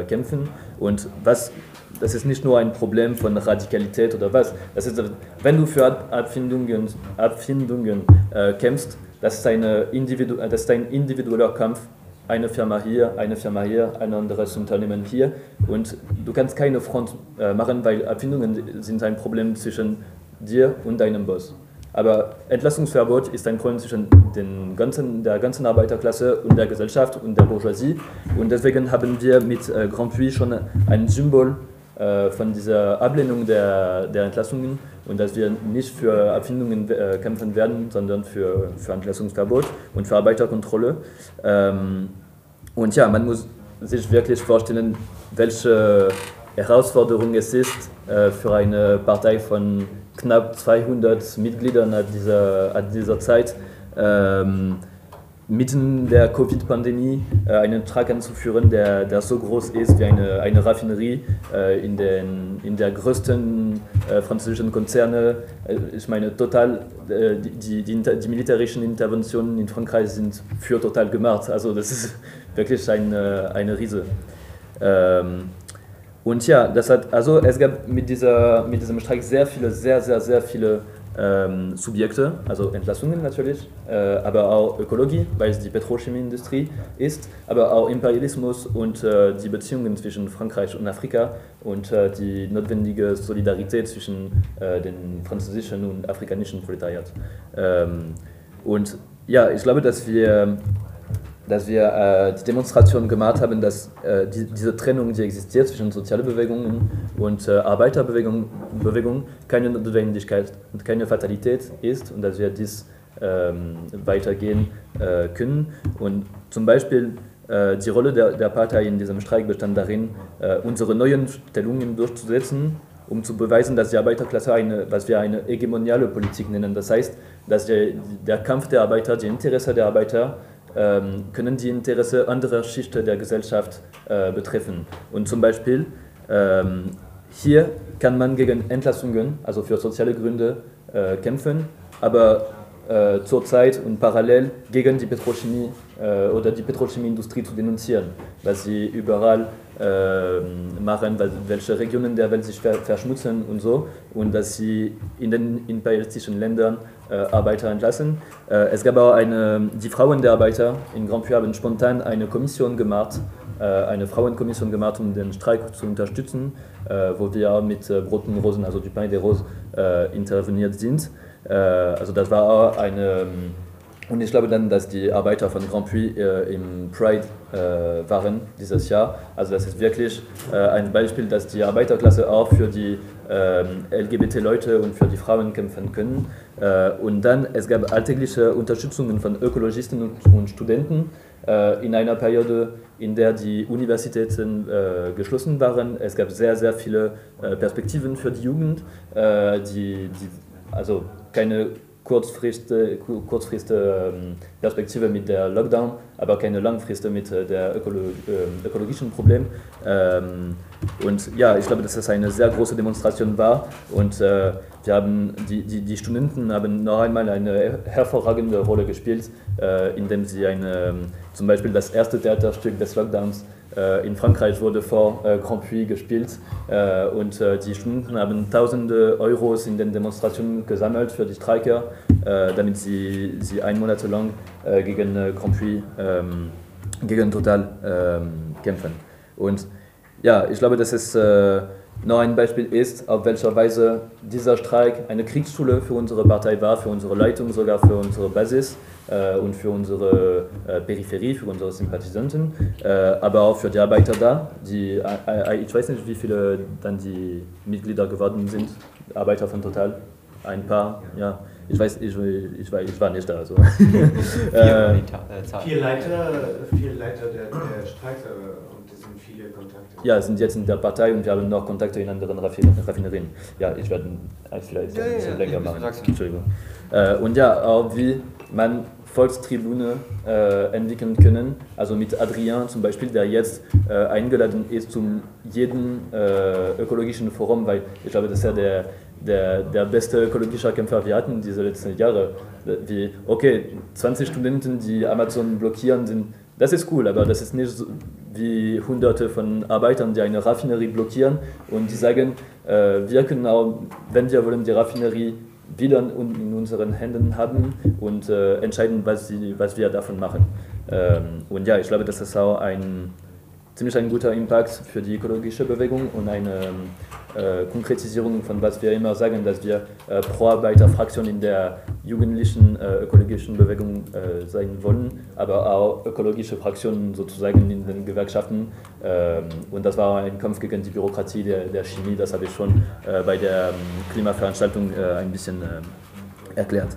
kämpfen. Und was das ist nicht nur ein Problem von Radikalität oder was. Das ist, wenn du für Abfindungen, Abfindungen äh, kämpfst, das ist, eine das ist ein individueller Kampf. Eine Firma hier, eine Firma hier, ein anderes Unternehmen hier. Und du kannst keine Front äh, machen, weil Abfindungen sind ein Problem zwischen dir und deinem Boss. Aber Entlassungsverbot ist ein Problem zwischen den ganzen, der ganzen Arbeiterklasse und der Gesellschaft und der Bourgeoisie. Und deswegen haben wir mit äh, Grand Puy schon ein Symbol äh, von dieser Ablehnung der, der Entlassungen und dass wir nicht für Abfindungen äh, kämpfen werden, sondern für, für Entlassungsverbot und für Arbeiterkontrolle. Ähm, und ja, man muss sich wirklich vorstellen, welche Herausforderung es ist äh, für eine Partei von knapp 200 Mitgliedern an dieser, an dieser Zeit. Ähm, mitten der Covid-Pandemie äh, einen Trag anzuführen, der, der so groß ist wie eine, eine Raffinerie äh, in, den, in der größten äh, französischen Konzerne. Äh, ich meine, total, äh, die, die, die, militärischen Interventionen in Frankreich sind für total gemacht. Also das ist wirklich eine, eine Riese. Ähm, und ja, das hat, also es gab mit, dieser, mit diesem Streik sehr viele, sehr, sehr, sehr viele ähm, Subjekte, also Entlassungen natürlich, äh, aber auch Ökologie, weil es die Petrochemieindustrie ist, aber auch Imperialismus und äh, die Beziehungen zwischen Frankreich und Afrika und äh, die notwendige Solidarität zwischen äh, dem französischen und afrikanischen Proletariat. Ähm, und ja, ich glaube, dass wir dass wir äh, die Demonstration gemacht haben, dass äh, die, diese Trennung, die existiert zwischen sozialen Bewegungen und äh, Arbeiterbewegungen, Bewegung keine Notwendigkeit und keine Fatalität ist und dass wir dies ähm, weitergehen äh, können. Und zum Beispiel äh, die Rolle der, der Partei in diesem Streik bestand darin, äh, unsere neuen Stellungen durchzusetzen, um zu beweisen, dass die Arbeiterklasse eine, was wir eine hegemoniale Politik nennen. Das heißt, dass der, der Kampf der Arbeiter, die Interesse der Arbeiter, können die Interesse anderer Schichten der Gesellschaft äh, betreffen. Und zum Beispiel ähm, hier kann man gegen Entlassungen, also für soziale Gründe, äh, kämpfen, aber äh, zurzeit und parallel gegen die Petrochemie äh, oder die Petrochemieindustrie zu denunzieren, was sie überall äh, machen, welche Regionen der Welt sich verschmutzen und so und dass sie in den imperialistischen Ländern Arbeiter entlassen. Äh, es gab auch eine, die Frauen der Arbeiter in Grand Puy haben spontan eine Kommission gemacht, äh, eine Frauenkommission gemacht, um den Streik zu unterstützen, äh, wo wir mit äh, und Rosen, also du Pain des Roses, äh, interveniert sind. also das war auch eine und ich glaube dann, dass die Arbeiter von Grand Puy äh, im Pride äh, waren dieses Jahr. Also das ist wirklich äh, ein Beispiel, dass die Arbeiterklasse auch für die ähm, LGBT-Leute und für die Frauen kämpfen können. Äh, und dann, es gab alltägliche Unterstützungen von Ökologisten und, und Studenten äh, in einer Periode, in der die Universitäten äh, geschlossen waren. Es gab sehr, sehr viele Perspektiven für die Jugend, die, die also keine kurzfristige Kurzfrist, ähm, Perspektive mit der Lockdown, aber keine langfristige mit äh, der Ökolo äh, ökologischen Problem. Ähm, und ja, ich glaube, dass das eine sehr große Demonstration war und äh, wir haben, die, die, die Studenten haben noch einmal eine hervorragende Rolle gespielt, äh, indem sie eine, ähm, zum Beispiel das erste Theaterstück des Lockdowns in Frankreich wurde vor äh, Grand Puy gespielt äh, und die Studenten haben tausende Euros in den Demonstrationen gesammelt für die Streiker, damit sie, sie ein Monat lang gegen Grand Puy, ähm, gegen Total ähm, kämpfen. Und ja, ich glaube, das ist noch ein Beispiel ist, auf welcher Weise dieser Streik eine Kriegsschule für unsere Partei war, für unsere Leitung, sogar für unsere Basis äh, und für unsere äh, Peripherie, für unsere Sympathisanten, äh, aber auch für die Arbeiter da, die, äh, ich weiß nicht, wie viele dann die Mitglieder geworden sind, Arbeiter von Total, ein paar, ja. Ich weiß, ich, ich, war, ich war nicht da. Also. vier, äh, vier Leiter, vier Leiter der, der Streiks, und es sind viele Kontakte. Ja, sind jetzt in der Partei und wir haben noch Kontakte in anderen Raffinerien. Ja, ich werde vielleicht ja, ein bisschen ja, länger machen. Entschuldigung. Äh, und ja, auch wie man Volkstribune äh, entwickeln können. Also mit Adrien zum Beispiel, der jetzt äh, eingeladen ist zum jeden äh, ökologischen Forum, weil ich glaube, das ist ja der, der, der beste ökologische Kämpfer wir hatten diese letzten Jahre. Wie, okay, 20 Studenten, die Amazon blockieren, sind, das ist cool, aber das ist nicht so wie hunderte von Arbeitern, die eine Raffinerie blockieren und die sagen, äh, wir können auch, wenn wir wollen, die Raffinerie wieder in unseren Händen haben und äh, entscheiden, was, sie, was wir davon machen. Ähm, und ja, ich glaube, das ist auch ein ziemlich ein guter Impact für die ökologische Bewegung und eine äh, Konkretisierung von was wir immer sagen, dass wir äh, Pro-Arbeiter-Fraktion in der jugendlichen äh, ökologischen Bewegung äh, sein wollen, aber auch ökologische Fraktionen sozusagen in den Gewerkschaften. Ähm, und das war ein Kampf gegen die Bürokratie der, der Chemie, das habe ich schon äh, bei der ähm, Klimaveranstaltung äh, ein bisschen erklärt.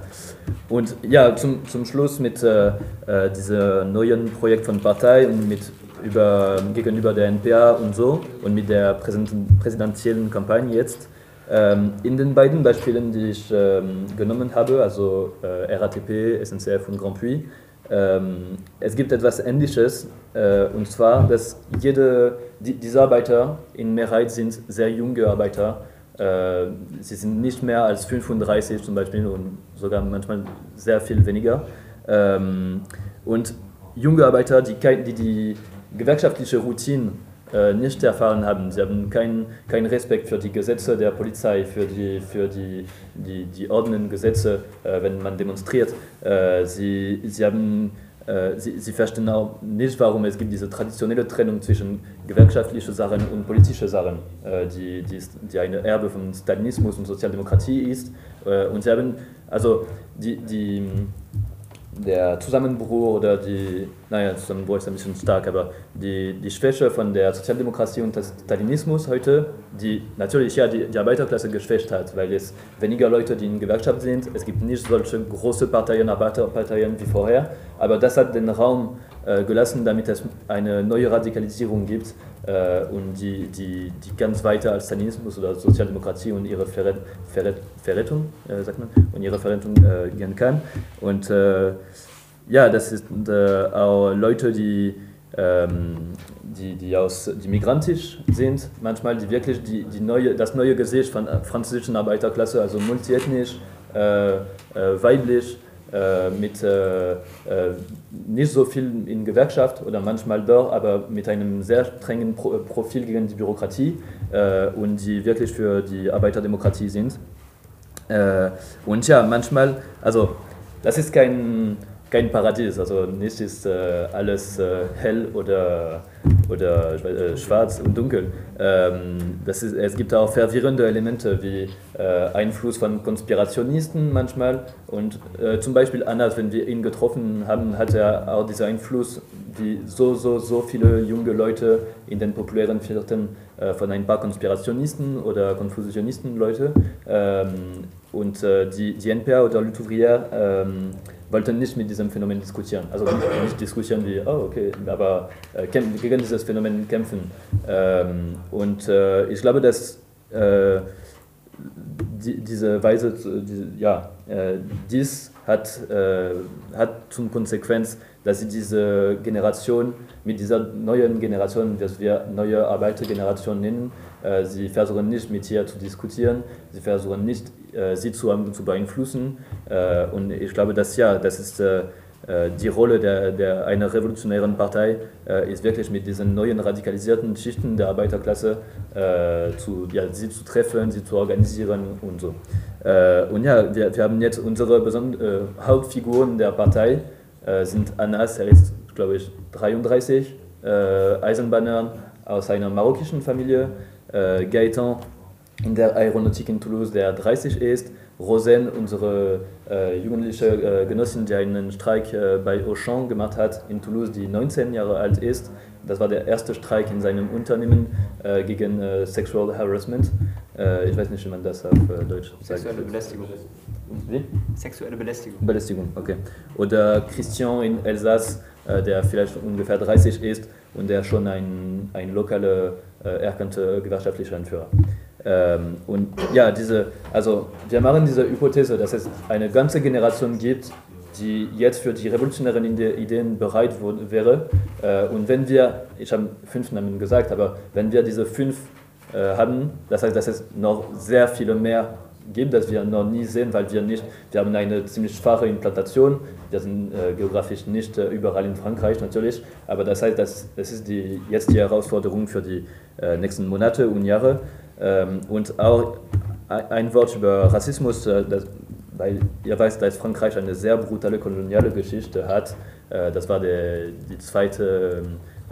Und ja, zum, zum Schluss mit diesem neuen Projekt von Partei und mit über, gegenüber der NPA und so und mit der präsidentiellen Kampagne jetzt. Ähm, in den beiden Beispielen, die ich ähm, genommen habe, also äh, RATP, SNCF und Grand Puy, ähm, es gibt etwas Ähnliches, äh, und zwar, dass jede, die, diese Arbeiter in Mehrheit sind sehr junge Arbeiter. Äh, sie sind nicht mehr als 35 zum Beispiel und sogar manchmal sehr viel weniger. Ähm, und junge Arbeiter, die, die, die gewerkschaftliche Routine äh, nicht erfahren haben. Sie haben keinen kein Respekt für die Gesetze der Polizei, für die, für die, die, die ordnenden Gesetze, äh, wenn man demonstriert. Äh, sie, sie, haben, äh, sie, sie verstehen auch nicht, warum es gibt diese traditionelle Trennung zwischen gewerkschaftlichen Sachen und politischen Sachen, äh, die, die, die eine Erbe von Stalinismus und Sozialdemokratie ist. Äh, und sie haben, also die, die der Zusammenbruch oder die, naja, Zusammenbruch ist ein bisschen stark, aber die, die Schwäche von der Sozialdemokratie und des Stalinismus heute, die natürlich ja die, die Arbeiterklasse geschwächt hat, weil es weniger Leute, die in Gewerkschaft sind, es gibt nicht solche große Parteien, Arbeiterparteien wie vorher, aber das hat den Raum gelassen, damit es eine neue Radikalisierung gibt äh, und die, die, die ganz weiter als Stalinismus oder Sozialdemokratie und ihre Verret, Verret, Verrettung, äh, sagt man, und ihre Verrettung äh, gehen kann. Und äh, ja, das sind äh, auch Leute, die, ähm, die, die, aus, die migrantisch sind, manchmal die wirklich die, die neue, das neue Gesicht von französischen Arbeiterklasse, also multiethnisch, weiblich, äh, mit äh, äh, nicht so viel in Gewerkschaft oder manchmal doch, aber mit einem sehr strengen Pro Profil gegen die Bürokratie äh, und die wirklich für die Arbeiterdemokratie sind. Äh, und ja, manchmal, also das ist kein kein Paradies. Also nicht ist äh, alles äh, hell oder, oder äh, schwarz und dunkel. Ähm, das ist, es gibt auch verwirrende Elemente wie äh, Einfluss von Konspirationisten manchmal. Und äh, zum Beispiel Annas, wenn wir ihn getroffen haben, hat er auch diesen Einfluss, wie so, so, so viele junge Leute in den populären Vierteln äh, von ein paar Konspirationisten oder Konfusionisten Leute. Ähm, und die, die NPA oder Lutouvrière ähm, wollten nicht mit diesem Phänomen diskutieren. Also nicht diskutieren wie, oh okay, aber äh, gegen dieses Phänomen kämpfen. Ähm, und äh, ich glaube, dass äh, die, diese Weise, die, ja, äh, dies hat, äh, hat zum Konsequenz, dass sie diese Generation mit dieser neuen Generation, was wir neue Arbeitergeneration nennen, äh, sie versuchen nicht mit ihr zu diskutieren, sie versuchen nicht sie zu, zu beeinflussen. Äh, und ich glaube, dass ja, das ist die Rolle der, der einer revolutionären Partei ist wirklich mit diesen neuen radikalisierten Schichten der Arbeiterklasse zu, ja, sie zu treffen, sie zu organisieren und so. und ja, wir, wir haben jetzt unsere äh, Hauptfiguren der Partei sind Anas, er ist glaube ich 33, Eisenbahner, aus einer marokkischen Familie, äh, Gaëtan in der Aeronautik in Toulouse, der 30 ist, Rosen, unsere äh, jugendliche äh, Genossin, die einen Streik äh, bei Auchan gemacht hat in Toulouse, die 19 Jahre alt ist. Das war der erste Streik in seinem Unternehmen äh, gegen äh, Sexual Harassment. Äh, ich weiß nicht, wie man das auf Deutsch sagt. Sexuelle Belästigung. Wie? Sexuelle Belästigung. Belästigung, okay. Oder Christian in Elsass, der vielleicht ungefähr 30 ist und der schon ein, ein lokaler, erkannter gewerkschaftlicher Anführer. Ähm, und ja, diese, also wir machen diese Hypothese, dass es eine ganze Generation gibt, die jetzt für die revolutionären Ideen bereit wäre. Äh, und wenn wir, ich habe fünf Namen gesagt, aber wenn wir diese fünf äh, haben, das heißt, dass es noch sehr viele mehr gibt, das wir noch nie sehen, weil wir nicht, wir haben eine ziemlich schwache Implantation, wir sind äh, geografisch nicht äh, überall in Frankreich natürlich, aber das heißt, das, das ist die, jetzt die Herausforderung für die äh, nächsten Monate und Jahre. Ähm, und auch ein Wort über Rassismus, äh, das, weil ihr weißt, dass Frankreich eine sehr brutale koloniale Geschichte hat. Äh, das war der, die zweite,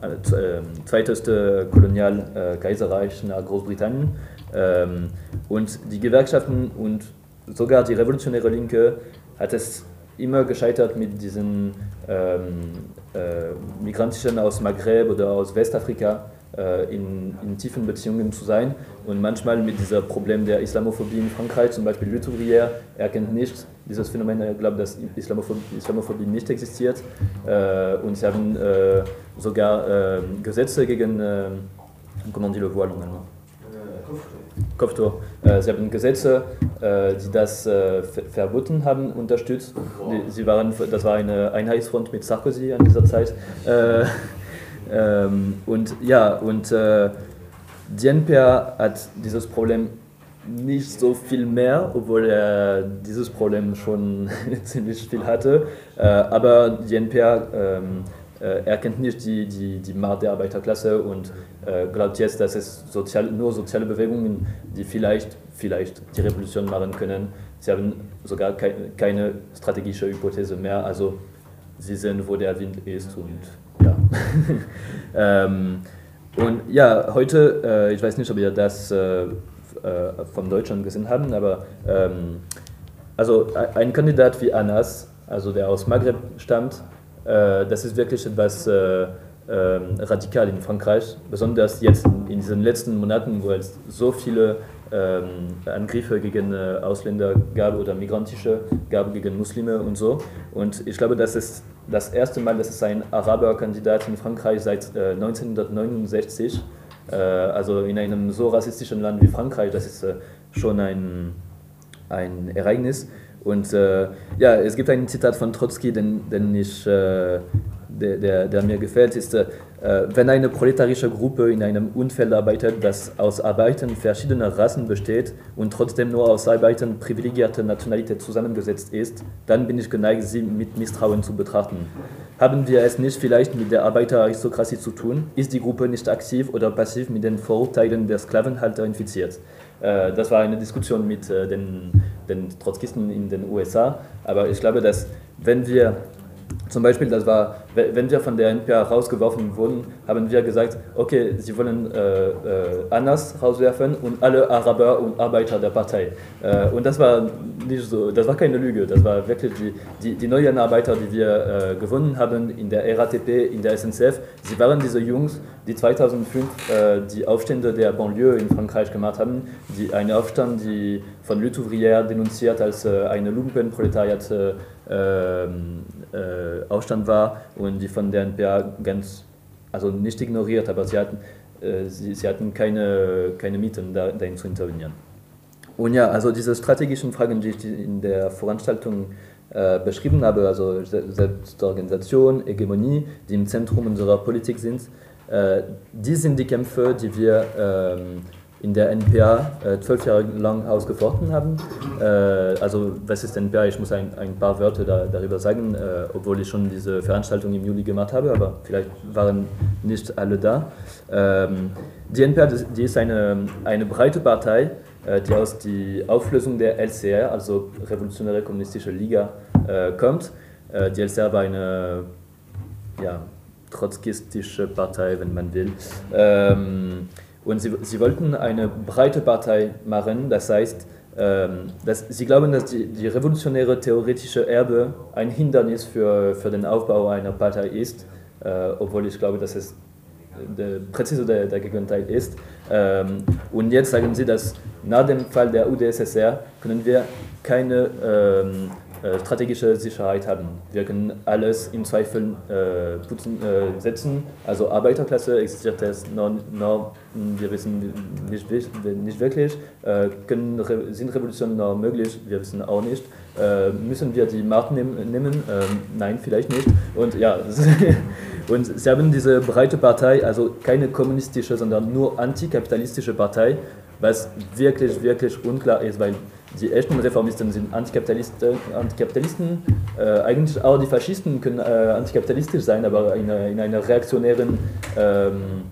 äh, äh zweiteste Kolonialkaiserreich nach Großbritannien. Ähm, und die Gewerkschaften und sogar die revolutionäre Linke hat es immer gescheitert mit diesen ähm, äh, Migrantischen aus Maghreb oder aus Westafrika äh, in, in, tiefen Beziehungen zu sein und manchmal mit diesem Problem der Islamophobie in Frankreich, zum Beispiel Le erkennt nicht dieses Phänomen, er glaubt, dass Islamophobie, Islamophobie nicht existiert äh, und sie haben äh, sogar äh, Gesetze gegen, äh, comment dit le voile normalement Kopftuch. Äh, sie haben Gesetze, die das verboten haben, unterstützt. Sie waren, das war eine Einheitsfront mit Sarkozy an dieser Zeit. Ähm, und ja, und äh, DNPR hat dieses Problem nicht so viel mehr, obwohl er dieses Problem schon ziemlich viel hatte. Äh, aber DNPR ähm, äh, erkennt nicht die, die, die Macht der Arbeiterklasse und äh, glaubt jetzt, dass es sozial, nur soziale Bewegungen, die vielleicht, vielleicht die Revolution machen können. Sie haben sogar keine, keine strategische Hypothese mehr. Also sie sehen, wo der Wind ist und ähm, und ja, heute, äh, ich weiß nicht, ob ihr das äh, äh von Deutschland gesehen habt, aber ähm, also ein Kandidat wie Anas, also der aus Maghreb stammt, äh, das ist wirklich etwas äh, ähm, radikal in Frankreich, besonders jetzt in diesen letzten Monaten, wo es so viele ähm, Angriffe gegen äh, Ausländer gab oder migrantische gab gegen Muslime und so. Und ich glaube, das ist das erste Mal, dass es ein Araberkandidat in Frankreich seit äh, 1969, äh, also in einem so rassistischen Land wie Frankreich, das ist äh, schon ein, ein Ereignis. Und äh, ja, es gibt ein Zitat von Trotzki, den, den ich äh, der, der, der mir gefällt, ist, wenn eine proletarische Gruppe in einem Umfeld arbeitet, das aus Arbeitern verschiedener Rassen besteht und trotzdem nur aus Arbeitern privilegierter Nationalität zusammengesetzt ist, dann bin ich geneigt, sie mit Misstrauen zu betrachten. Haben wir es nicht vielleicht mit der Arbeiteraristokratie zu tun? Ist die Gruppe nicht aktiv oder passiv mit den Vorurteilen der Sklavenhalter infiziert? Äh, das war eine Diskussion mit äh, den, den Trotzkisten in den USA, aber ich glaube, dass wenn wir zum Beispiel, das war, wenn wir von der NPA rausgeworfen wurden, haben wir gesagt, okay, sie wollen äh, äh, Anas rauswerfen und alle Araber und Arbeiter der Partei. Äh, und das war nicht so, das war keine Lüge, das war wirklich die, die, die neuen Arbeiter, die wir äh, gewonnen haben in der RATP, in der SNCF. Sie waren diese Jungs, die 2005 äh, die Aufstände der Banlieue in Frankreich gemacht haben, die einen Aufstand, die von Le denunziert als äh, eine Lumpenproletariat ähm, äh, Aufstand war und die von der NPA ganz, also nicht ignoriert, aber sie hatten, äh, sie, sie hatten keine, keine Mieten, da, dahin zu intervenieren. Und ja, also diese strategischen Fragen, die ich in der Veranstaltung äh, beschrieben habe, also Selbstorganisation, Hegemonie, die im Zentrum unserer Politik sind, äh, die sind die Kämpfe, die wir ähm, in der NPA äh, zwölf Jahre lang ausgefochten haben. Äh, also was ist NPA? Ich muss ein, ein paar Wörter da, darüber sagen, äh, obwohl ich schon diese Veranstaltung im Juli gemacht habe, aber vielleicht waren nicht alle da. Ähm, die NPA die ist eine, eine breite Partei, die aus der Auflösung der LCR, also Revolutionäre Kommunistische Liga, kommt. Die LCR war eine ja, trotzkistische Partei, wenn man will. Ähm, und sie, sie wollten eine breite Partei machen, das heißt, ähm, dass, sie glauben, dass die, die revolutionäre theoretische Erbe ein Hindernis für, für den Aufbau einer Partei ist, äh, obwohl ich glaube, dass es der, präzise der, der Gegenteil ist. Ähm, und jetzt sagen sie, dass nach dem Fall der UdSSR können wir keine ähm, äh, strategische Sicherheit haben. Wir können alles in Zweifel äh, putzen, äh, setzen. Also Arbeiterklasse existiert es noch, noch wir wissen nicht, nicht wirklich. Äh, können, sind Revolutionen noch möglich? Wir wissen auch nicht. Äh, müssen wir die Macht nehmen? nehmen? Ähm, nein, vielleicht nicht. Und ja, und sie haben diese breite Partei, also keine kommunistische, sondern nur antikapitalistische Partei, was wirklich, wirklich unklar ist, weil die echten Reformisten sind Antikapitalisten. Antikapitalisten. Äh, eigentlich auch die Faschisten können äh, antikapitalistisch sein, aber in, in einer reaktionären ähm,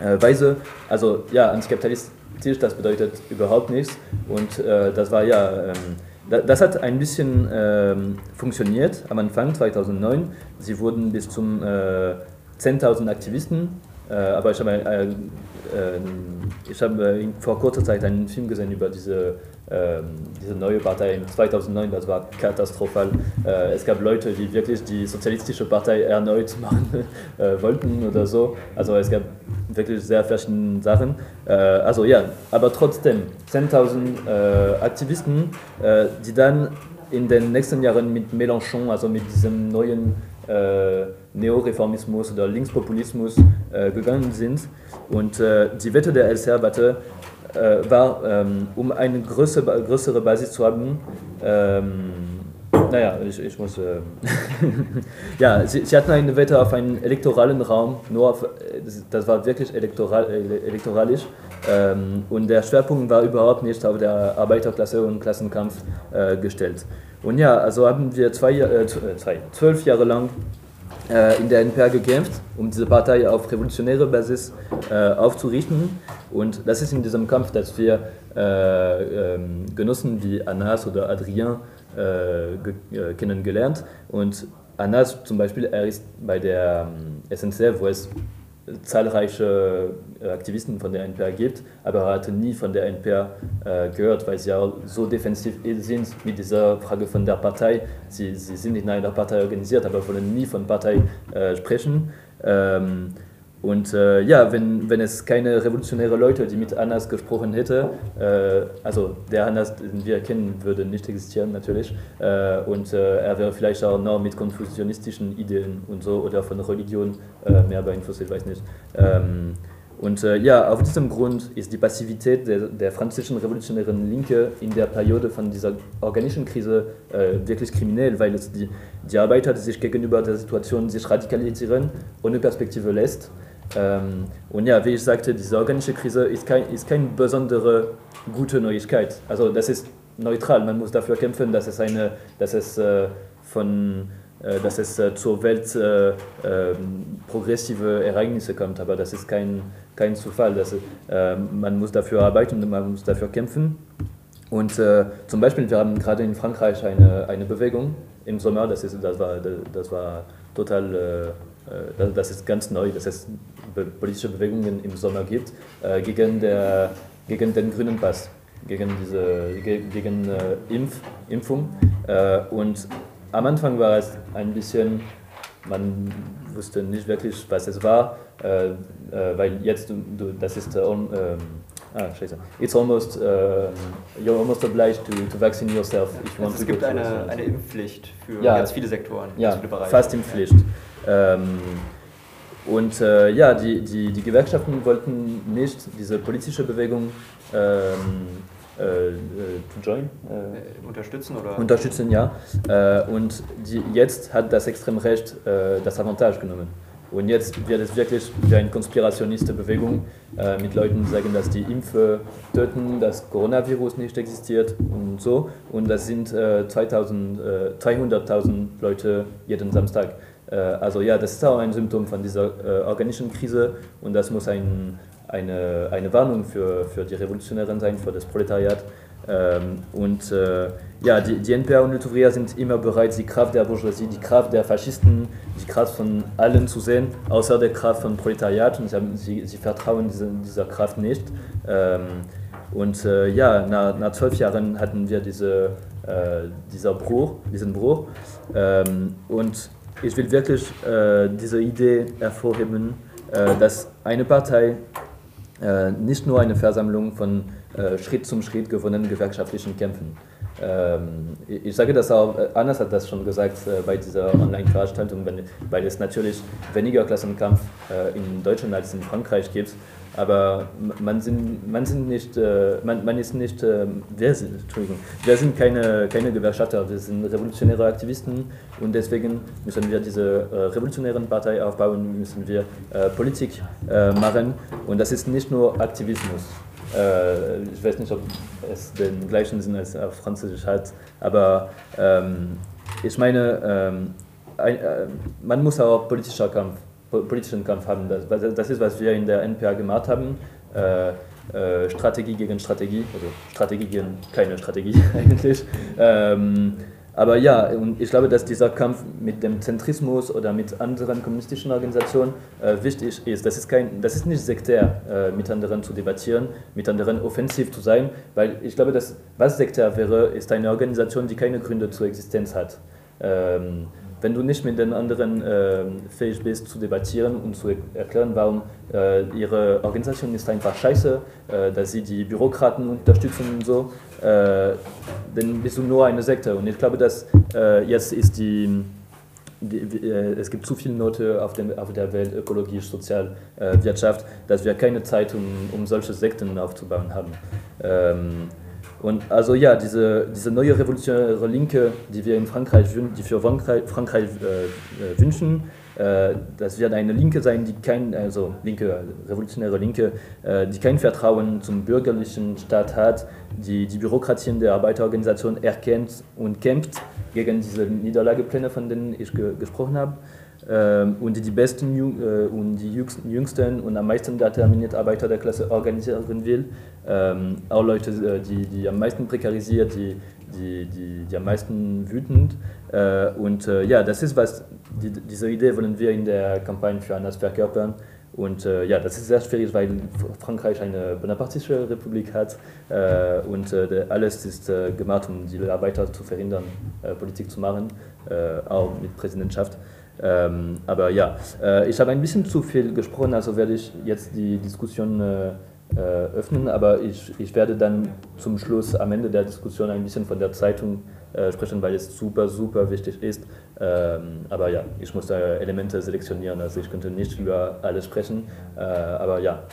äh, Weise. Also ja, antikapitalistisch, das bedeutet überhaupt nichts. Und äh, das war ja, ähm, das hat ein bisschen ähm, funktioniert am Anfang 2009. Sie wurden bis zum 10.000 äh, Aktivisten, äh, aber ich habe ich habe vor kurzer Zeit einen Film gesehen über diese ähm, diese neue Partei in 2009, das war katastrophal. Äh, es gab Leute, die wirklich die sozialistische Partei erneut machen äh, wollten oder so. Also es gab wirklich sehr verschiedene Sachen. Äh, also ja, aber trotzdem 10.000 Aktivisten, die dann in den nächsten Jahren mit Mélenchon, also mit diesem neuen äh, Neoreformismus oder Linkspopulismus äh, gegangen sind. Und äh, die Wette der LCR-Wette äh, war, ähm, um eine größere, größere Basis zu haben, ähm, naja, ich, ich muss. Äh, ja, sie, sie, hatten eine Wette auf einen elektoralen Raum, nur auf, das war wirklich elektoral, elektoralisch. Ähm, und der Schwerpunkt war überhaupt nicht auf der Arbeiterklasse und Klassenkampf äh, gestellt. Und ja, also haben wir zwei, äh, zwei, zwölf Jahre lang äh, in der NPR gekämpft, um diese Partei auf revolutionäre Basis äh, aufzurichten. Und das ist in diesem Kampf, dass wir äh, ähm, Genossen wie Anas oder Adrien äh, äh, kennengelernt. Und Anas zum Beispiel, er ist bei der ähm, SNCF, wo es zahlreiche äh, Aktivisten von der NPR gibt, aber er hatte nie von der NPR äh, gehört, weil sie ja so defensiv sind mit dieser Frage von der Partei. Sie, sie sind in einer Partei organisiert, aber wollen nie von Partei äh, sprechen. Ähm, und äh, ja, wenn, wenn es keine revolutionären Leute, die mit Anas gesprochen hätte, äh, also der Anas, den wir kennen, würde nicht existieren natürlich. Äh, und äh, er wäre vielleicht auch noch mit konfusionistischen Ideen und so oder von Religion äh, mehr beeinflusst, ich weiß nicht. Ähm, und äh, ja, auf diesem Grund ist die Passivität der, der, französischen revolutionären Linke in der Periode von dieser organischen Krise wirklich kriminell, weil es die, die Arbeiter, die sich gegenüber der Situation sich radikalisieren, ohne Perspektive lässt. Ähm, und ja, wie ich sagte, diese organische Krise ist, kein, ist keine besondere gute Neuigkeit. Also das ist neutral, man muss dafür kämpfen, dass es, eine, dass es, äh, von, äh, dass es äh, zur Welt äh, ähm, progressive Ereignisse kommt, aber das ist kein, kein Zufall. Das, äh, man muss dafür arbeiten, man muss dafür kämpfen. Und zum Beispiel, wir haben gerade in Frankreich eine, eine Bewegung im Sommer, das, ist, das, war, das war total äh, das ist ganz neu, dass es politische Bewegungen im Sommer gibt, äh, gegen, der, gegen den grünen Pass, gegen diese gegen äh, Impf, Impfung. Und am Anfang war es ein bisschen, man wusste nicht wirklich, was es war, weil jetzt, du, das ist um, Ah, scheiße. It's almost, uh, you're almost obliged to, to vaccine yourself if you want also to Es gibt eine, eine Impfpflicht für ja, ganz viele Sektoren, ja, viele Bereiche. fast Impfpflicht. Ähm, und äh, ja, die, die, die Gewerkschaften wollten nicht diese politische Bewegung ähm, äh, äh to join, äh, unterstützen oder? unterstützen ja. Äh, und die, jetzt hat das Extremrecht äh, das Avantage genommen. Und jetzt wird es wirklich wie eine konspirationiste Bewegung äh, mit Leuten, die sagen, dass die Impfe töten, dass Coronavirus nicht existiert und so. Und das sind 300.000 Leute jeden Samstag. äh, also ja, das ist auch ein Symptom von dieser äh, organischen Krise und das muss ein, eine, eine Warnung für, für die Revolutionären sein, für das Proletariat. Ähm, und äh, ja, die, die NPA und Lutovria sind immer bereit, die Kraft der Bourgeoisie, die Kraft der Faschisten, die Kraft von allen zu sehen, außer der Kraft von Proletariat. Und sie, sie, sie vertrauen diese, dieser Kraft nicht. Ähm, und äh, ja, nach, nach zwölf Jahren hatten wir diese, äh, dieser Bruch, diesen Bruch. Ähm, und ich will wirklich äh, diese Idee hervorheben, äh, dass eine Partei äh, nicht nur eine Versammlung von äh, Schritt zum Schritt gewonnenen gewerkschaftlichen Kämpfen. Ähm, ich sage das auch, äh, Anders hat das schon gesagt bei dieser Online-Veranstaltung, weil es natürlich weniger Klassenkampf in Deutschland als in Frankreich gibt. Aber man, sind, man, sind nicht, man, man ist nicht, wir sind, wir sind keine, keine Gewerkschafter, wir sind revolutionäre Aktivisten und deswegen müssen wir diese revolutionären Partei aufbauen, müssen wir Politik machen und das ist nicht nur Aktivismus. Äh, ich weiß nicht, ob es den gleichen Sinn als auf Französisch hat, aber ähm, ich meine, ähm, äh, man muss auch politischer Kampf, politischen Kampf haben. Das, das ist, was wir in der NPA gemacht haben. Äh, äh, Strategie gegen Strategie, also Strategie gegen keine Strategie eigentlich. Ähm, aber ja, und ich glaube, dass dieser Kampf mit dem Zentrismus oder mit anderen kommunistischen Organisationen äh, wichtig ist. Das ist, kein, das ist nicht sektär, äh, mit anderen zu debattieren, mit anderen offensiv zu sein, weil ich glaube, dass was sektär wäre, ist eine Organisation, die keine Gründe zur Existenz hat. Ähm, wenn du nicht mit den anderen äh, fähig bist zu debattieren und zu erklären, warum äh, ihre Organisation ist einfach scheiße, äh, dass sie die Bürokraten unterstützen und so, äh, dann bist du nur eine Sekte. Und ich glaube, dass äh, jetzt ist die, die äh, es gibt zu viele Note auf, dem, auf der Welt, ökologisch, sozial, Wirtschaft, dass wir keine Zeit, um, um solche Sekten aufzubauen haben. Ähm, und also ja, diese, diese neue revolutionäre Linke, die wir in Frankreich, die für Frankreich, Frankreich äh, wünschen, äh, das wird eine Linke sein, die kein, also linke, revolutionäre Linke, äh, die kein Vertrauen zum bürgerlichen Staat hat, die die Bürokratien der Arbeiterorganisation erkennt und kämpft gegen diese Niederlagepläne, von denen ich ge gesprochen habe. Ähm, und die die besten äh, und die jüngsten und am meisten determinierte Arbeiter der Klasse organisieren will. Ähm, auch Leute, äh, die, die am meisten prekarisiert, die, die, die, die am meisten wütend. Äh, und ja, das ist was, die, diese Idee wollen wir in der Kampagne für anders verkörpern. Und äh, ja, das ist sehr schwierig, weil Frankreich eine bonapartische Republik hat äh, und äh, alles ist gemacht, um die Arbeiter zu verhindern, Politik zu machen, auch mit Präsidentschaft. Ähm, aber ja, äh, ich habe ein bisschen zu viel gesprochen, also werde ich jetzt die Diskussion äh, äh, öffnen, aber ich, ich werde dann zum Schluss am Ende der Diskussion ein bisschen von der Zeitung äh, sprechen, weil es super, super wichtig ist. Ähm, aber ja, ich muss da Elemente selektionieren, also ich könnte nicht über alles sprechen, äh, aber ja,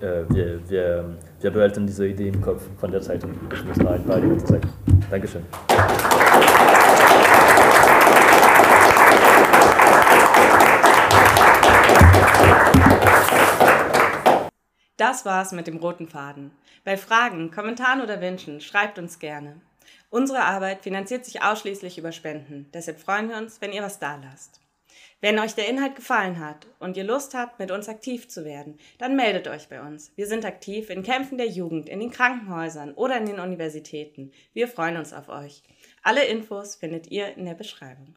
äh, wir, wir, wir behalten diese Idee im Kopf von der Zeitung. Ich muss noch ein paar Elemente zeigen. Dankeschön. Das war's mit dem roten Faden. Bei Fragen, Kommentaren oder Wünschen schreibt uns gerne. Unsere Arbeit finanziert sich ausschließlich über Spenden, deshalb freuen wir uns, wenn ihr was da lasst. Wenn euch der Inhalt gefallen hat und ihr Lust habt, mit uns aktiv zu werden, dann meldet euch bei uns. Wir sind aktiv in Kämpfen der Jugend, in den Krankenhäusern oder in den Universitäten. Wir freuen uns auf euch. Alle Infos findet ihr in der Beschreibung.